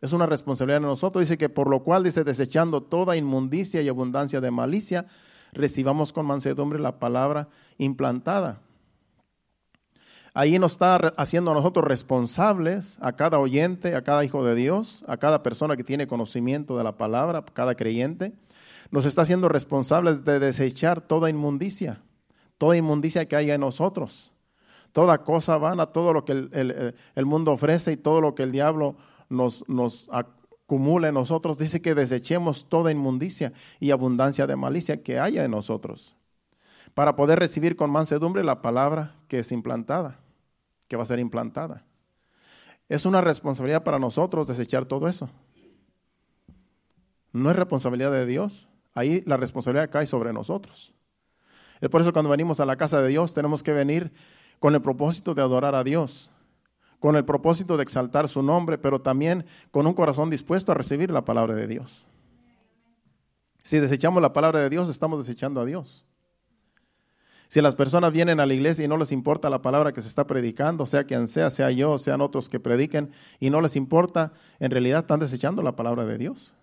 A: Es una responsabilidad de nosotros. Dice que por lo cual, dice, desechando toda inmundicia y abundancia de malicia, recibamos con mansedumbre la palabra implantada. Ahí nos está haciendo a nosotros responsables, a cada oyente, a cada hijo de Dios, a cada persona que tiene conocimiento de la palabra, a cada creyente. Nos está haciendo responsables de desechar toda inmundicia, toda inmundicia que haya en nosotros, toda cosa vana, todo lo que el, el mundo ofrece y todo lo que el diablo nos, acumula en nosotros, dice que desechemos toda inmundicia y abundancia de malicia que haya en nosotros, para poder recibir con mansedumbre la palabra que es implantada, que va a ser implantada. Es una responsabilidad para nosotros desechar todo eso. No es responsabilidad de Dios. Ahí la responsabilidad cae sobre nosotros. Es por eso cuando venimos a la casa de Dios tenemos que venir con el propósito de adorar a Dios, con el propósito de exaltar su nombre, pero también con un corazón dispuesto a recibir la palabra de Dios. Si desechamos la palabra de Dios, estamos desechando a Dios. Si las personas vienen a la iglesia y no les importa la palabra que se está predicando, sea quien sea, sea yo, sean otros que prediquen, y no les importa, en realidad están desechando la palabra de Dios.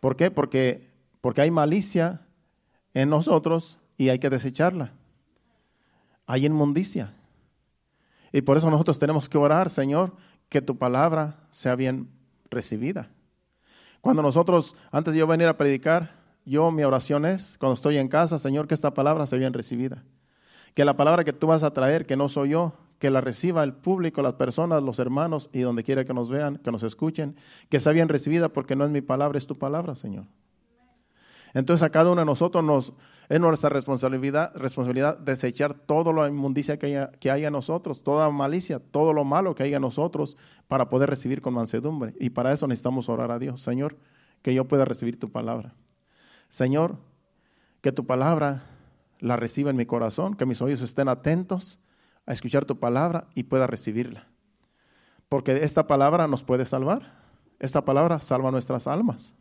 A: ¿Por qué? Porque, porque hay malicia en nosotros y hay que desecharla. Hay inmundicia. Y por eso nosotros tenemos que orar, Señor, que tu palabra sea bien recibida. Cuando nosotros, antes de yo venir a predicar, yo mi oración es, cuando estoy en casa, Señor, que esta palabra sea bien recibida. Que la palabra que tú vas a traer, que no soy yo, que la reciba el público, las personas, los hermanos y donde quiera que nos vean, que nos escuchen, que sea bien recibida porque no es mi palabra, es tu palabra, Señor. Entonces a cada uno de nosotros nos, es nuestra responsabilidad, responsabilidad desechar toda la inmundicia que haya, que nosotros, toda malicia, todo lo malo que haya en nosotros para poder recibir con mansedumbre. Y para eso necesitamos orar a Dios. Señor, que yo pueda recibir tu palabra. Señor, que tu palabra la reciba en mi corazón, que mis oídos estén atentos a escuchar tu palabra y pueda recibirla. Porque esta palabra nos puede salvar. Esta palabra salva nuestras almas.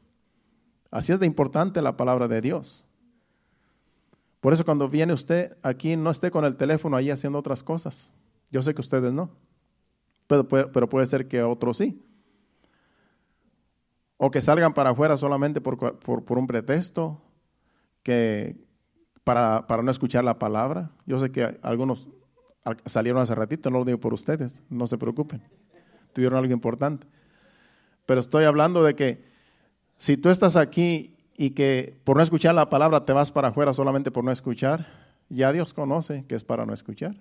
A: Así es de importante la palabra de Dios. Por eso cuando viene usted aquí, no esté con el teléfono ahí haciendo otras cosas. Yo sé que ustedes no, pero, pero puede ser que otros sí. O que salgan para afuera solamente por, por, un pretexto, que para, para, no escuchar la palabra. Yo sé que algunos salieron hace ratito, no lo digo por ustedes, no se preocupen. Tuvieron algo importante. Pero estoy hablando de que si tú estás aquí y que por no escuchar la palabra te vas para afuera solamente por no escuchar, ya Dios conoce que es para no escuchar.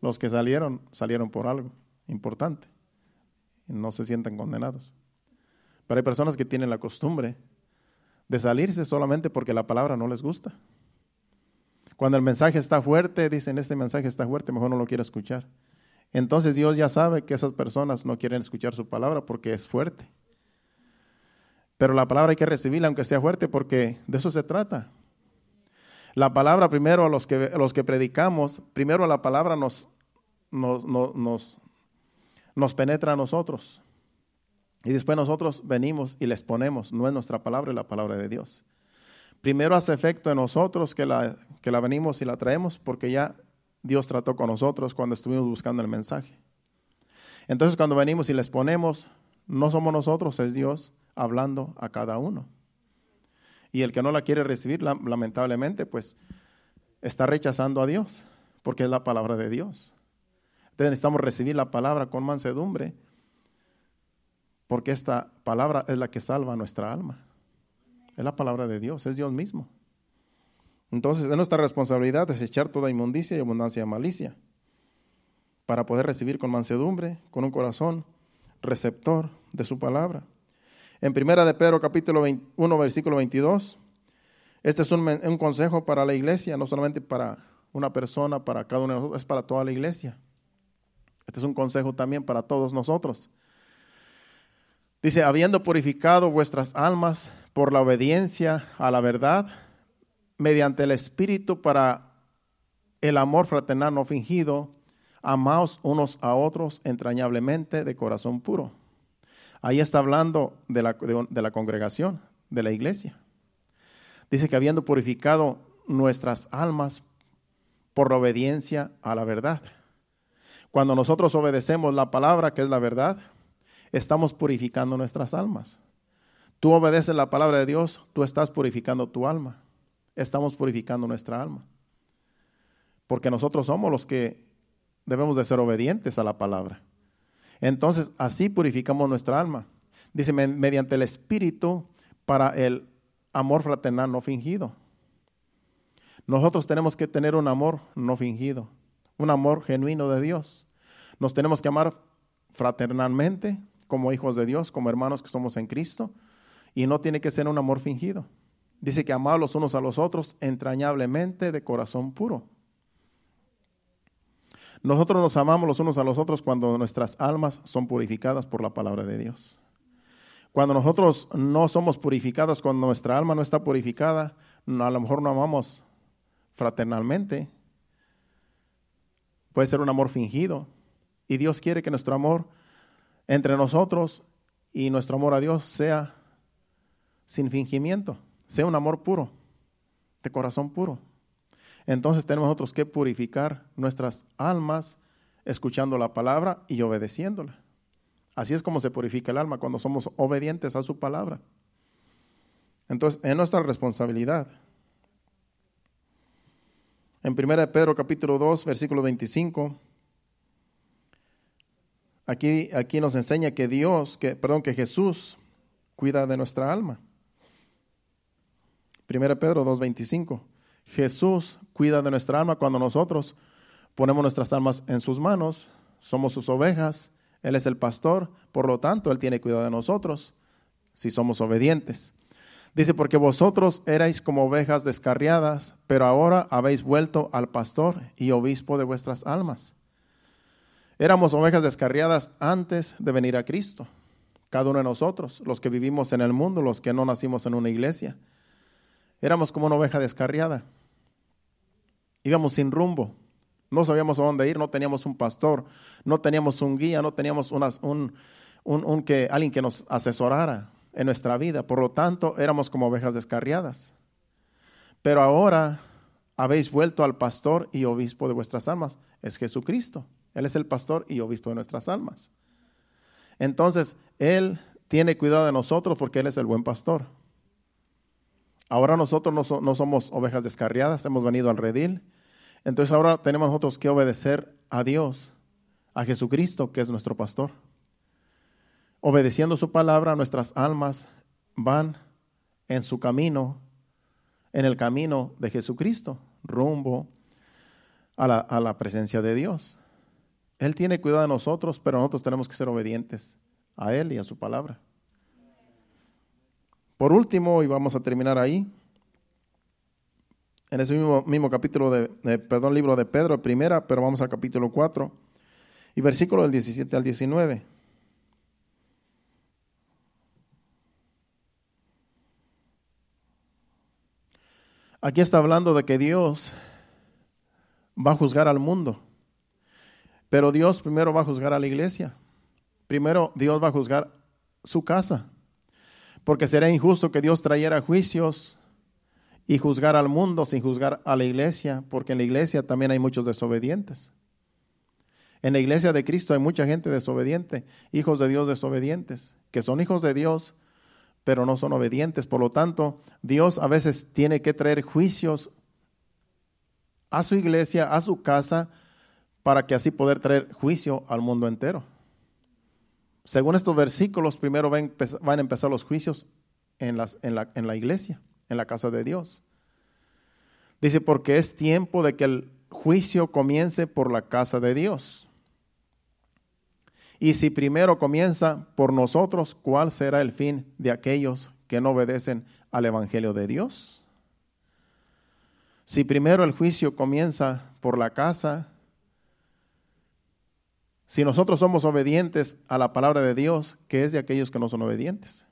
A: Los que salieron, salieron por algo importante. No se sienten condenados. Pero hay personas que tienen la costumbre de salirse solamente porque la palabra no les gusta. Cuando el mensaje está fuerte, dicen, este mensaje está fuerte, mejor no lo quiero escuchar. Entonces Dios ya sabe que esas personas no quieren escuchar su palabra porque es fuerte. Pero la palabra hay que recibirla aunque sea fuerte porque de eso se trata. La palabra primero a los que, los que predicamos, primero la palabra nos, nos, nos, nos penetra a nosotros. Y después nosotros venimos y les ponemos, no es nuestra palabra, es la palabra de Dios. Primero hace efecto en nosotros que la, que la venimos y la traemos porque ya Dios trató con nosotros cuando estuvimos buscando el mensaje. Entonces cuando venimos y les ponemos, no somos nosotros, es Dios hablando a cada uno. Y el que no la quiere recibir, lamentablemente, pues está rechazando a Dios, porque es la palabra de Dios. Entonces necesitamos recibir la palabra con mansedumbre, porque esta palabra es la que salva nuestra alma. Es la palabra de Dios, es Dios mismo. Entonces es nuestra responsabilidad desechar toda inmundicia y abundancia de malicia para poder recibir con mansedumbre, con un corazón receptor de su palabra. En primera de Pedro capítulo 1 versículo 22, este es un, un consejo para la iglesia, no solamente para una persona, para cada uno de nosotros, es para toda la iglesia. Este es un consejo también para todos nosotros. Dice, habiendo purificado vuestras almas por la obediencia a la verdad, mediante el Espíritu para el amor fraternal no fingido, amaos unos a otros entrañablemente de corazón puro. Ahí está hablando de la, de la congregación, de la iglesia. Dice que habiendo purificado nuestras almas por la obediencia a la verdad. Cuando nosotros obedecemos la palabra, que es la verdad, estamos purificando nuestras almas. Tú obedeces la palabra de Dios, tú estás purificando tu alma. Estamos purificando nuestra alma. Porque nosotros somos los que debemos de ser obedientes a la palabra. Entonces, así purificamos nuestra alma. Dice, mediante el Espíritu para el amor fraternal no fingido. Nosotros tenemos que tener un amor no fingido, un amor genuino de Dios. Nos tenemos que amar fraternalmente como hijos de Dios, como hermanos que somos en Cristo, y no tiene que ser un amor fingido. Dice que amar los unos a los otros entrañablemente de corazón puro. Nosotros nos amamos los unos a los otros cuando nuestras almas son purificadas por la palabra de Dios. Cuando nosotros no somos purificados, cuando nuestra alma no está purificada, a lo mejor no amamos fraternalmente. Puede ser un amor fingido. Y Dios quiere que nuestro amor entre nosotros y nuestro amor a Dios sea sin fingimiento, sea un amor puro, de corazón puro. Entonces tenemos nosotros que purificar nuestras almas escuchando la palabra y obedeciéndola. Así es como se purifica el alma cuando somos obedientes a su palabra. Entonces, es nuestra responsabilidad. En 1 Pedro capítulo 2, versículo 25, aquí, aquí nos enseña que Dios, que, perdón, que Jesús cuida de nuestra alma. 1 Pedro 2, 25. Jesús cuida de nuestra alma cuando nosotros ponemos nuestras almas en sus manos, somos sus ovejas, Él es el pastor, por lo tanto, Él tiene cuidado de nosotros si somos obedientes. Dice, porque vosotros erais como ovejas descarriadas, pero ahora habéis vuelto al pastor y obispo de vuestras almas. Éramos ovejas descarriadas antes de venir a Cristo. Cada uno de nosotros, los que vivimos en el mundo, los que no nacimos en una iglesia, éramos como una oveja descarriada. Íbamos sin rumbo. No sabíamos a dónde ir, no teníamos un pastor, no teníamos un guía, no teníamos un, un, que, alguien que nos asesorara en nuestra vida. Por lo tanto, éramos como ovejas descarriadas. Pero ahora habéis vuelto al pastor y obispo de vuestras almas. Es Jesucristo. Él es el pastor y obispo de nuestras almas. Entonces, Él tiene cuidado de nosotros porque Él es el buen pastor. Ahora nosotros no, somos ovejas descarriadas, hemos venido al redil. Entonces ahora tenemos nosotros que obedecer a Dios, a Jesucristo, que es nuestro pastor obedeciendo su palabra, nuestras almas van en su camino, en el camino de Jesucristo, rumbo a la, presencia de Dios. Él tiene cuidado de nosotros, pero nosotros tenemos que ser obedientes a Él y a su palabra. Por último, y vamos a terminar ahí, en ese mismo, mismo capítulo de, perdón, libro de Pedro, primera, pero vamos al capítulo 4, y versículo del 17 al 19. Aquí está hablando de que Dios va a juzgar al mundo. Pero Dios primero va a juzgar a la iglesia. Primero Dios va a juzgar su casa. Porque sería injusto que Dios trayera juicios y juzgar al mundo sin juzgar a la iglesia, porque en la iglesia también hay muchos desobedientes. En la iglesia de Cristo hay mucha gente desobediente, hijos de Dios desobedientes, que son hijos de Dios, pero no son obedientes. Por lo tanto, Dios a veces tiene que traer juicios a su iglesia, a su casa, para que así poder traer juicio al mundo entero. Según estos versículos, primero van a empezar los juicios en, en, la, en la iglesia, en la casa de Dios. Dice, porque es tiempo de que el juicio comience por la casa de Dios. Y si primero comienza por nosotros, ¿cuál será el fin de aquellos que no obedecen al Evangelio de Dios? Si primero el juicio comienza por la casa, si nosotros somos obedientes a la palabra de Dios, ¿qué es de aquellos que no son obedientes?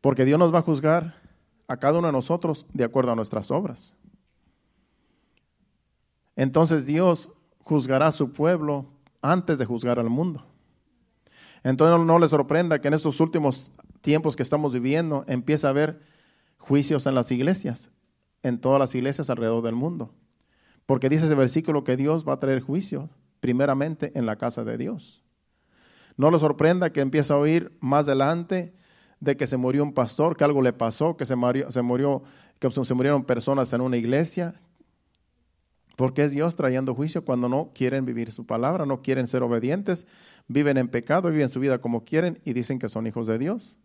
A: Porque Dios nos va a juzgar a cada uno de nosotros de acuerdo a nuestras obras. Entonces Dios juzgará a su pueblo antes de juzgar al mundo. Entonces no, le sorprenda que en estos últimos tiempos que estamos viviendo empieza a haber juicios en las iglesias, en todas las iglesias alrededor del mundo. Porque dice ese versículo que Dios va a traer juicio primeramente en la casa de Dios. No le sorprenda que empiece a oír más adelante de que se murió un pastor, que algo le pasó, que se murió, se murió, que se murieron personas en una iglesia, porque es Dios trayendo juicio cuando no quieren vivir su palabra, no quieren ser obedientes, viven en pecado, viven su vida como quieren y dicen que son hijos de Dios.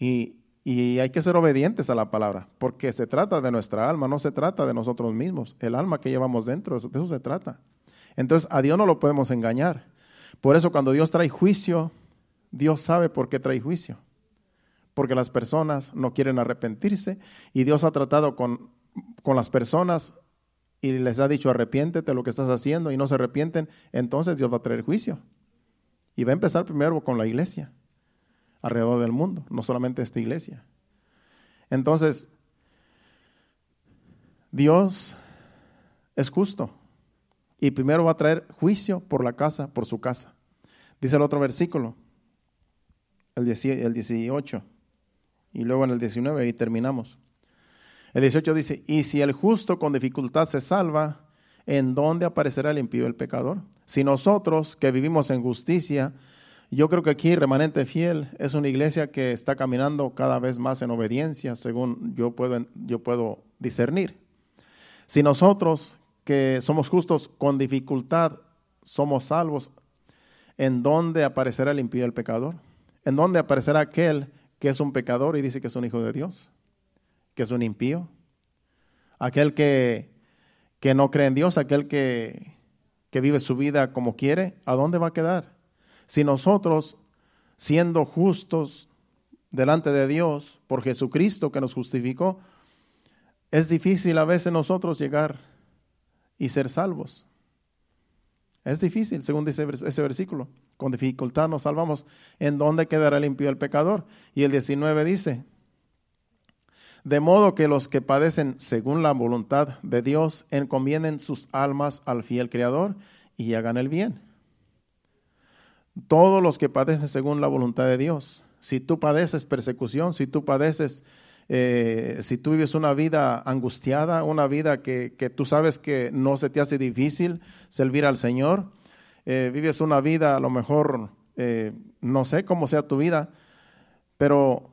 A: Y, y hay que ser obedientes a la palabra, porque se trata de nuestra alma, no se trata de nosotros mismos. El alma que llevamos dentro, de eso se trata. Entonces a Dios no lo podemos engañar. Por eso cuando Dios trae juicio, Dios sabe por qué trae juicio. Porque las personas no quieren arrepentirse y Dios ha tratado con, con las personas y les ha dicho arrepiéntete lo que estás haciendo y no se arrepienten, entonces Dios va a traer juicio. Y va a empezar primero con la iglesia, alrededor del mundo, no solamente esta iglesia. Entonces, Dios es justo y primero va a traer juicio por la casa, por su casa. Dice el otro versículo, el 18, y luego en el 19, ahí terminamos. El 18 dice, y si el justo con dificultad se salva, ¿en dónde aparecerá el impío el pecador? Si nosotros que vivimos en justicia, yo creo que aquí remanente fiel es una iglesia que está caminando cada vez más en obediencia, según yo puedo, yo puedo discernir. Si nosotros que somos justos con dificultad somos salvos, ¿en dónde aparecerá el impío el pecador? ¿En dónde aparecerá aquel que es un pecador y dice que es un hijo de Dios? que es un impío, aquel que, que no cree en Dios, aquel que, que vive su vida como quiere, ¿a dónde va a quedar? Si nosotros, siendo justos delante de Dios por Jesucristo que nos justificó, es difícil a veces nosotros llegar y ser salvos. Es difícil, según dice ese versículo. Con dificultad nos salvamos. ¿En dónde quedará limpio el pecador? Y el 19 dice, de modo que los que padecen según la voluntad de Dios encomienden sus almas al fiel Creador y hagan el bien. Todos los que padecen según la voluntad de Dios. Si tú padeces persecución, si tú padeces, eh, si tú vives una vida angustiada, una vida que, tú sabes que no se te hace difícil servir al Señor, eh, vives una vida a lo mejor, eh, no sé cómo sea tu vida, pero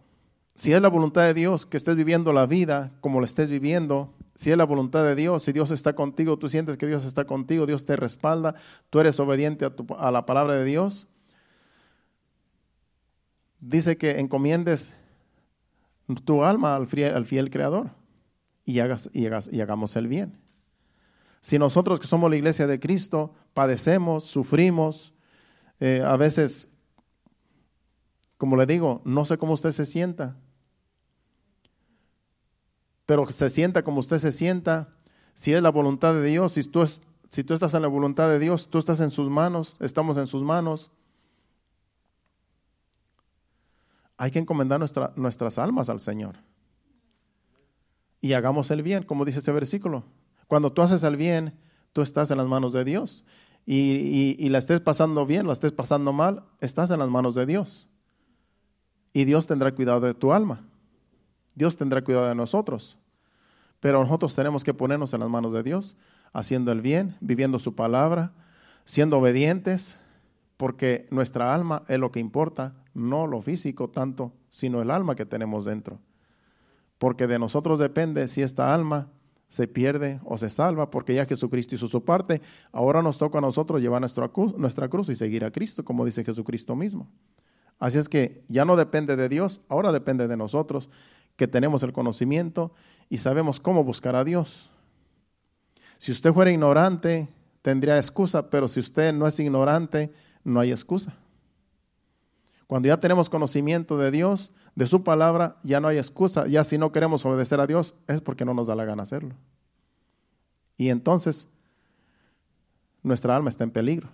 A: si es la voluntad de Dios que estés viviendo la vida como la estés viviendo, si es la voluntad de Dios, si Dios está contigo, tú sientes que Dios está contigo, Dios te respalda, tú eres obediente a, la palabra de Dios, dice que encomiendes tu alma al fiel, Creador y, hagas, y, y hagamos el bien. Si nosotros que somos la iglesia de Cristo padecemos, sufrimos, eh, a veces como le digo, no sé cómo usted se sienta, pero se sienta como usted se sienta, si es la voluntad de Dios, si tú, si tú estás en la voluntad de Dios, tú estás en sus manos, estamos en sus manos. Hay que encomendar nuestras almas al Señor. Y hagamos el bien, como dice ese versículo. Cuando tú haces el bien, tú estás en las manos de Dios. Y, y la estés pasando bien, la estés pasando mal, estás en las manos de Dios y Dios tendrá cuidado de tu alma. Dios tendrá cuidado de nosotros. Pero nosotros tenemos que ponernos en las manos de Dios, haciendo el bien, viviendo su palabra, siendo obedientes, porque nuestra alma es lo que importa, no lo físico tanto, sino el alma que tenemos dentro. Porque de nosotros depende si esta alma se pierde o se salva, porque ya Jesucristo hizo su parte, ahora nos toca a nosotros llevar nuestra cruz, nuestra cruz y seguir a Cristo, como dice Jesucristo mismo. Así es que ya no depende de Dios, ahora depende de nosotros, que tenemos el conocimiento y sabemos cómo buscar a Dios. Si usted fuera ignorante, tendría excusa, pero si usted no es ignorante, no hay excusa. Cuando ya tenemos conocimiento de Dios, de su palabra, ya no hay excusa. Ya si no queremos obedecer a Dios, es porque no nos da la gana hacerlo. Y entonces, nuestra alma está en peligro.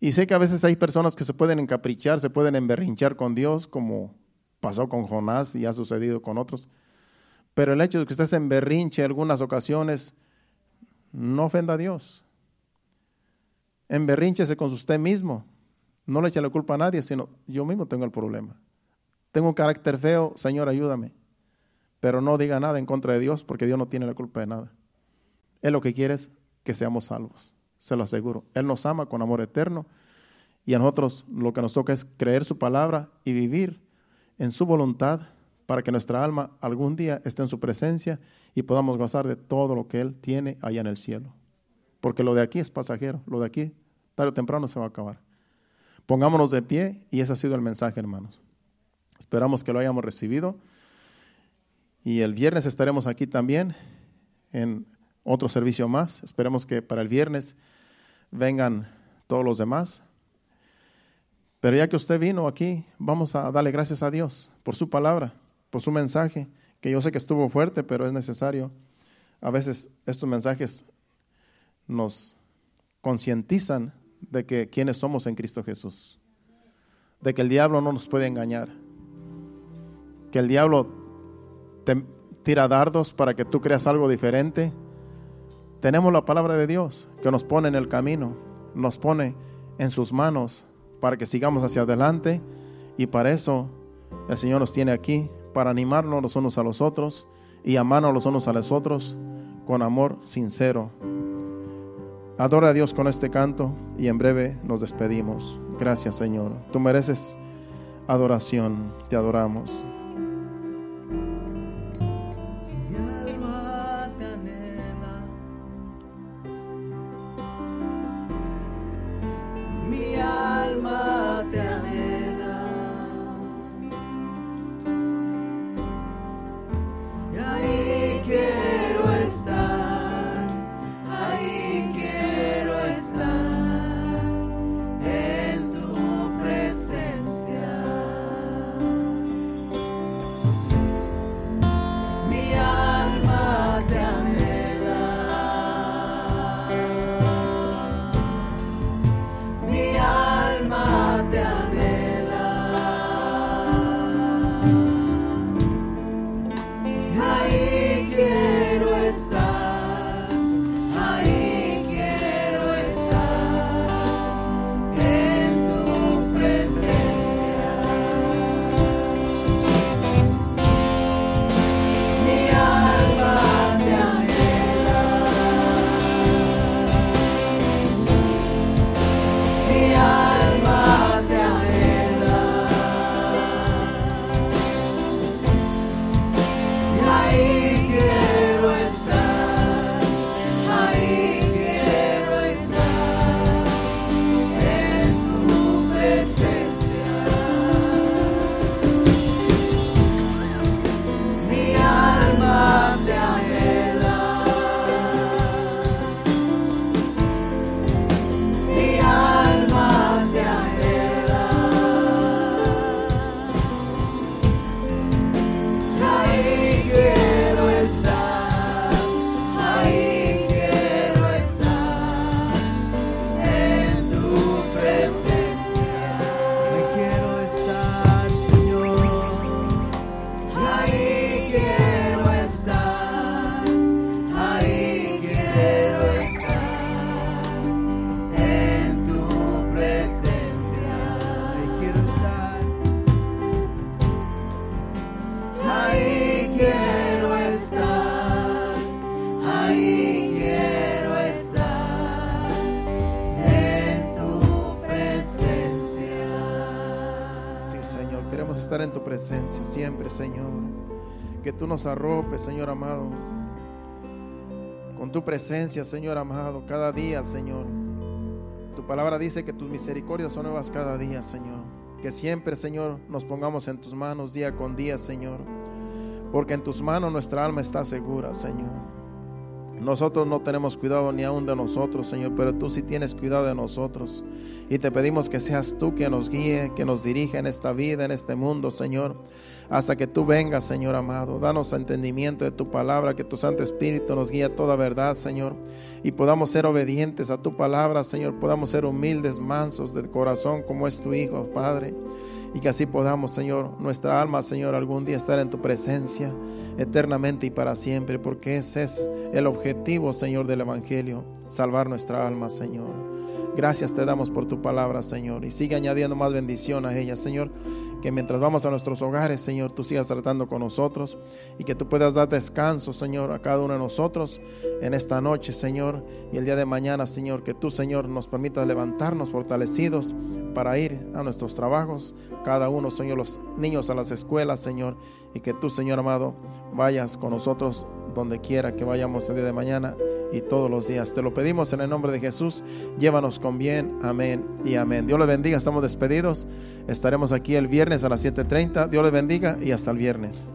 A: Y sé que a veces hay personas que se pueden encaprichar, se pueden emberrinchar con Dios, como pasó con Jonás y ha sucedido con otros. Pero el hecho de que usted se emberrinche en algunas ocasiones, no ofenda a Dios. Emberrínchese con usted mismo. No le eche la culpa a nadie, sino yo mismo tengo el problema. Tengo un carácter feo, Señor, ayúdame. Pero no diga nada en contra de Dios, porque Dios no tiene la culpa de nada. Él lo que quiere es que seamos salvos, se lo aseguro. Él nos ama con amor eterno y a nosotros lo que nos toca es creer su palabra y vivir en su voluntad para que nuestra alma algún día esté en su presencia y podamos gozar de todo lo que Él tiene allá en el cielo. Porque lo de aquí es pasajero, lo de aquí tarde o temprano se va a acabar. Pongámonos de pie y ese ha sido el mensaje, hermanos. Esperamos que lo hayamos recibido. Y el viernes estaremos aquí también en otro servicio más. Esperemos que para el viernes vengan todos los demás. Pero ya que usted vino aquí, vamos a darle gracias a Dios por su palabra, por su mensaje, que yo sé que estuvo fuerte, pero es necesario. A veces estos mensajes nos concientizan de que quienes somos en Cristo Jesús, de que el diablo no nos puede engañar, que el diablo te tira dardos para que tú creas algo diferente. Tenemos la palabra de Dios que nos pone en el camino, nos pone en sus manos para que sigamos hacia adelante y para eso el Señor nos tiene aquí, para animarnos los unos a los otros y amarnos los unos a los otros con amor sincero. Adora a Dios con este canto y en breve nos despedimos. Gracias Señor. Tú mereces adoración. Te adoramos. Siempre, Señor. Que tú nos arropes, Señor amado, con tu presencia, Señor amado, cada día, Señor. Tu palabra dice que tus misericordias son nuevas cada día, Señor. Que siempre, Señor, nos pongamos en tus manos día con día, Señor. Porque en tus manos nuestra alma está segura, Señor. Nosotros no tenemos cuidado ni aún de nosotros, Señor, pero tú sí tienes cuidado de nosotros. Y te pedimos que seas tú que nos guíe, que nos dirija en esta vida, en este mundo, Señor, hasta que tú vengas, Señor amado. Danos entendimiento de tu palabra, que tu Santo Espíritu nos guíe a toda verdad, Señor, y podamos ser obedientes a tu palabra, Señor, podamos ser humildes, mansos de corazón como es tu Hijo, Padre y que así podamos, Señor, nuestra alma, Señor, algún día estar en tu presencia eternamente y para siempre, porque ese es el objetivo, Señor, del Evangelio, salvar nuestra alma, Señor. Gracias te damos por tu palabra, Señor, y sigue añadiendo más bendición a ella, Señor que mientras vamos a nuestros hogares, Señor, tú sigas tratando con nosotros y que tú puedas dar descanso, Señor, a cada uno de nosotros en esta noche, Señor, y el día de mañana, Señor, que tú, Señor, nos permitas levantarnos fortalecidos para ir a nuestros trabajos, cada uno, Señor, los niños a las escuelas, Señor, y que tú, Señor amado, vayas con nosotros donde quiera que vayamos el día de mañana y todos los días. Te lo pedimos en el nombre de Jesús. Llévanos con bien. Amén y amén. Dios le bendiga. Estamos despedidos. Estaremos aquí el viernes a las 7.30. Dios le bendiga y hasta el viernes.